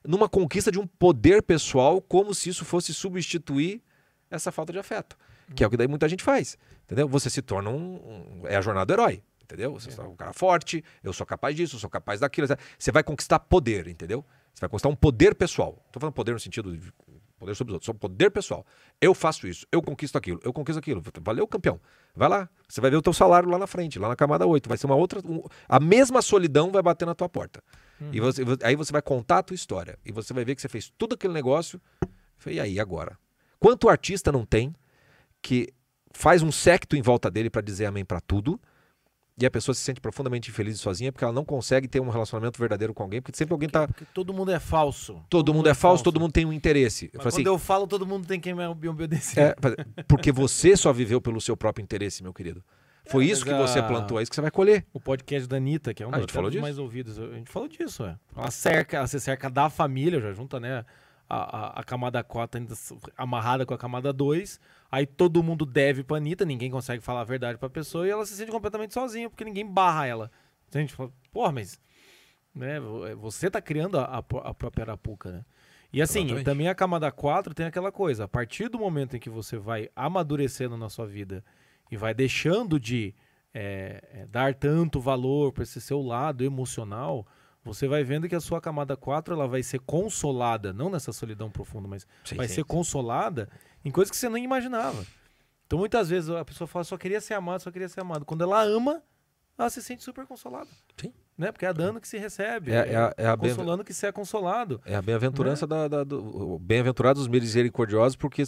numa conquista de um poder pessoal, como se isso fosse substituir essa falta de afeto. Que é o que daí muita gente faz. Entendeu? Você se torna um. um- é a jornada do herói. Entendeu? Você é um cara forte, eu sou capaz disso, eu sou capaz daquilo. Você vai conquistar poder, entendeu? Você vai conquistar um poder pessoal. Estou falando poder no sentido de poder sobre os outros, só poder pessoal. Eu faço isso, eu conquisto aquilo, eu conquisto aquilo. Valeu, campeão. Vai lá. Você vai ver o teu salário lá na frente, lá na camada 8. Vai ser uma outra. um- a mesma solidão vai bater na tua porta. E você, aí você vai contar a tua história. E você vai ver que você fez tudo aquele negócio. E aí, agora? Quanto artista não tem que faz um secto em volta dele para dizer amém para tudo? E a pessoa se sente profundamente infeliz e sozinha porque ela não consegue ter um relacionamento verdadeiro com alguém, porque sempre alguém tá. Porque todo mundo é falso. Todo, mundo é falso, todo mundo tem um interesse. Eu falo quando assim, eu falo, todo mundo tem que me obedecer. é, porque você só viveu pelo seu próprio interesse, meu querido. Foi É, isso que mas você a- plantou, é isso que você vai colher. O podcast da Anitta, que é um A dos mais ouvidos. A gente falou disso, é. Ela cerca, ela se cerca da família, já junta, né? A, a, a camada 4 ainda amarrada com a camada 2. Aí todo mundo deve pra Anitta, ninguém consegue falar a verdade pra pessoa e ela se sente completamente sozinha, porque ninguém barra ela. A gente fala, porra, mas. Né, é, você tá criando a, a pró- a própria arapuca, né? E assim, Exatamente. também a camada 4 tem aquela coisa, a partir do momento em que você vai amadurecendo na sua vida e vai deixando de é, é, dar tanto valor para esse seu lado emocional, você vai vendo que a sua camada 4 ela vai ser consolada, não nessa solidão profunda, mas Sim, vai sim. ser consolada em coisas que você nem imaginava. Então muitas vezes a pessoa fala, só queria ser amado, só queria ser amado. Quando ela ama, ela se sente super consolada. Sim. Né? Porque é dando que se recebe, É- é a- é a bem- consolando que se é consolado. É a bem-aventurança Né? da, da- do. Bem-aventurados os misericordiosos, porque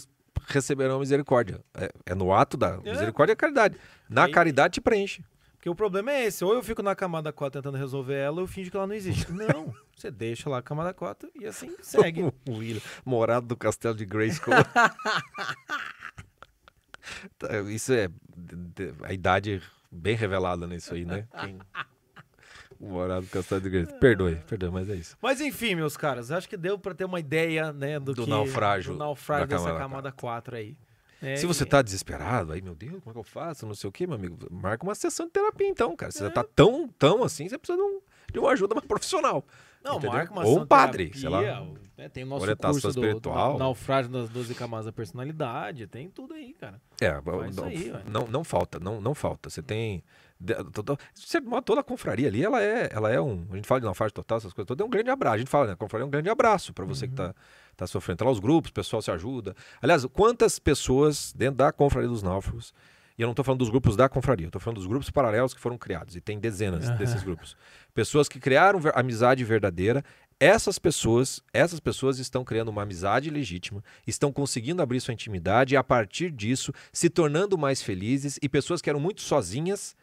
receberão misericórdia. É, é no ato da misericórdia e a caridade. Na caridade te preenche. Porque o problema é esse, ou eu fico na camada 4 tentando resolver ela, ou eu finjo que ela não existe. Não, você deixa lá a camada 4 e assim segue. O William, morado do castelo de Grayskull. Tá, Isso é a idade bem revelada nisso aí, né? Quem- O morado do castelo de Grayskull. Perdoe, perdoe, mas é isso. Mas enfim, meus caras, acho que deu pra ter uma ideia, né, do, Do que, naufrágio do naufrágio da dessa camada camada 4 aí. É, Se você tá desesperado, aí, meu Deus, como é que eu faço? Não sei o quê, meu amigo. Marca uma sessão de terapia, então, cara. É. Você já tá tão, tão assim, você precisa de, um- de uma ajuda mais profissional. Não, entendeu? marca uma Ou um padre, terapia, sei lá. né, tem o nosso orientação curso do, do espiritual. naufrágio das 12 camadas da personalidade, tem tudo aí, cara. É, não, aí, não, não falta, não, não falta. Você tem. De- to- Você, toda a confraria ali, ela é, ela é um. A gente fala de naufrágio total, essas coisas todas, é um grande abraço. A gente fala, né? A confraria é um grande abraço para você que Uhum. tá, tá sofrendo. Tá lá os grupos, o pessoal se ajuda. Aliás, quantas pessoas dentro da confraria dos náufragos, e eu não tô falando dos grupos da confraria, eu tô falando dos grupos paralelos que foram criados, e tem dezenas Aham. desses grupos. Pessoas que criaram ver- amizade verdadeira. Essas pessoas, essas pessoas estão criando uma amizade legítima, estão conseguindo abrir sua intimidade e a partir disso se tornando mais felizes e pessoas que eram muito sozinhas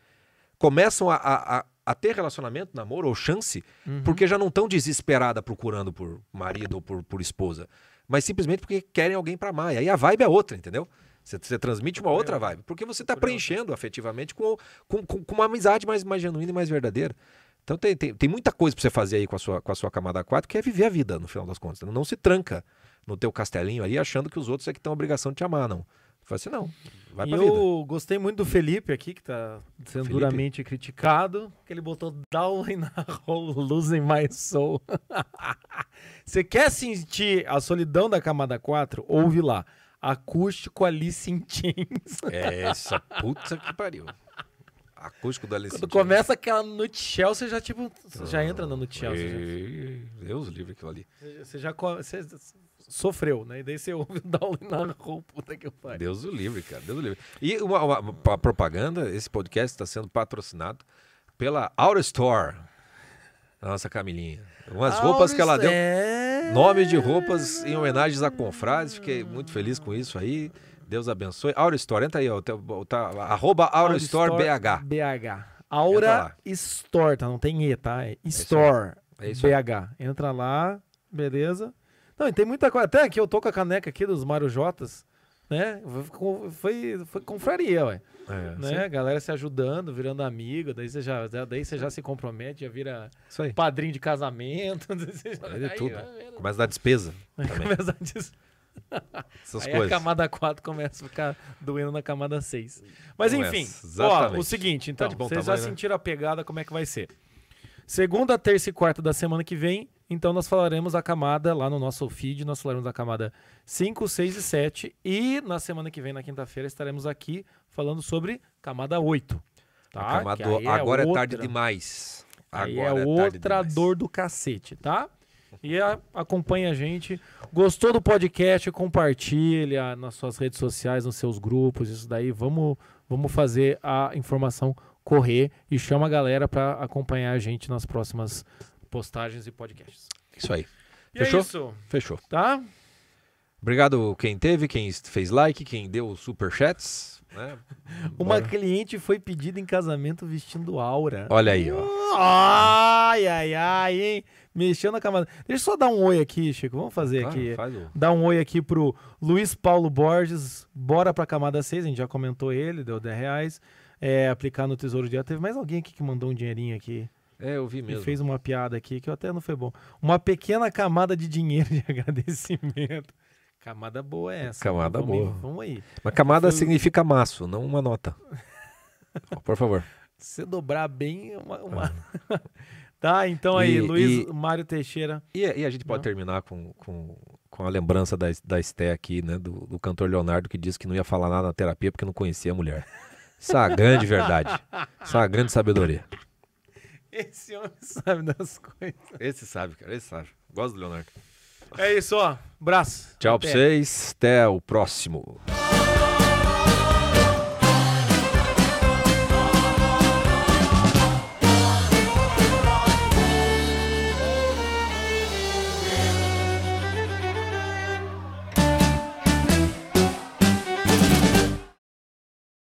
começam a, a, a- ter relacionamento, namoro ou chance, Uhum. porque já não estão desesperadas procurando por marido ou por, por esposa, mas simplesmente porque querem alguém para amar. E aí a vibe é outra, entendeu? Você, transmite uma outra vibe, porque você está preenchendo afetivamente com, com, com, com uma amizade mais, mais genuína e mais verdadeira. Então tem, tem, tem muita coisa para você fazer aí com a, sua, com a sua camada 4, que é viver a vida, no final das contas. Não se tranca no teu castelinho aí achando que os outros é que têm a obrigação de te amar, não. Fala assim, não. Vai E pra vida. eu gostei muito do Felipe aqui, que tá sendo Felipe? duramente criticado, que ele botou down na roll, losing my soul. Você quer sentir a solidão da camada 4? Ouve lá. Acústico Alice in Chains. Essa puta que pariu. Acústico do Alice Quando in Chains. começa aquela nutshell, você já, tipo, você já entra na nutshell. Você, já- Ei, Deus livre aquilo ali. você já você sofreu, né? E daí você ouve o down na roll, puta que pariu. Deus o livre, cara. Deus o livre. E uma, uma- uma propaganda, esse podcast está sendo patrocinado pela Aura Store. Nossa Camilinha. Umas roupas que ela deu. É... Nome de roupas em homenagens a confrades. Fiquei muito feliz com isso aí. Deus abençoe. Aura Store, entra aí, ó. Tá, tá, arroba Aura Store BH. BH. Aura. Store, tá? Não tem E, tá? É Store É isso aí. BH. Entra lá, beleza. Não, e tem muita coisa. Até aqui eu tô com a caneca aqui dos Mário Jotas, né? Foi, foi, foi confraria, ué. É, Né? Galera se ajudando, virando amigo. Daí você já, daí você já se compromete, já vira aí. padrinho de casamento. Já- É de aí, tudo. vai- Começa a dar despesa. começar a des- Essas Aí coisas. a camada 4 começa a ficar doendo na camada 6. Mas Começa, enfim, ó, o seguinte, então, Tá de bom vocês já tamanho, né? sentiram a pegada, como é que vai ser. Segunda, terça e quarta da semana que vem, então nós falaremos a camada lá no nosso feed, nós falaremos a camada 5, 6 e 7. E na semana que vem, na quinta-feira, estaremos aqui falando sobre camada 8. Tá? A camada do aí agora é outra- tarde demais. Aí Agora é tarde outra dor do cacete, tá? E a, acompanha a gente. Gostou do podcast? Compartilha nas suas redes sociais, nos seus grupos, isso daí. Vamos, vamos fazer a informação correr e chama a galera para acompanhar a gente nas próximas postagens e podcasts. Isso aí. E Fechou? é isso, Fechou. tá? Obrigado quem teve, quem fez like, quem deu superchats. né? Uma Bora. cliente foi pedida em casamento vestindo aura. Olha aí, ó. Ai, ai, ai, hein? Mexeu na camada. Deixa eu só dar um oi aqui, Chico. Vamos fazer Claro, aqui. faz o- Dar um oi aqui pro Luiz Paulo Borges. Bora pra camada 6. A gente já comentou ele, deu 10 reais. É, aplicar no Tesouro Direto. Teve mais alguém aqui que mandou um dinheirinho aqui. É, eu vi E mesmo. fez uma piada aqui que até não foi bom. Uma pequena camada de dinheiro de agradecimento. Camada boa é essa. Camada vamos, boa. Vamos aí. Mas camada Foi- significa maço, não uma nota. Por favor. Se dobrar bem, uma. uma- tá, então aí, E- Luiz e- Mário Teixeira. E, e a gente pode Não. terminar com, com, com a lembrança da, da Esté aqui, né? Do, do cantor Leonardo, que disse que não ia falar nada na terapia porque não conhecia a mulher. Isso é uma grande verdade. Isso é uma grande sabedoria. Esse homem sabe das coisas. Esse sabe, cara. Esse sabe. Gosto do Leonardo. É isso, ó. Braço. Tchau pra Até. vocês. Até o próximo.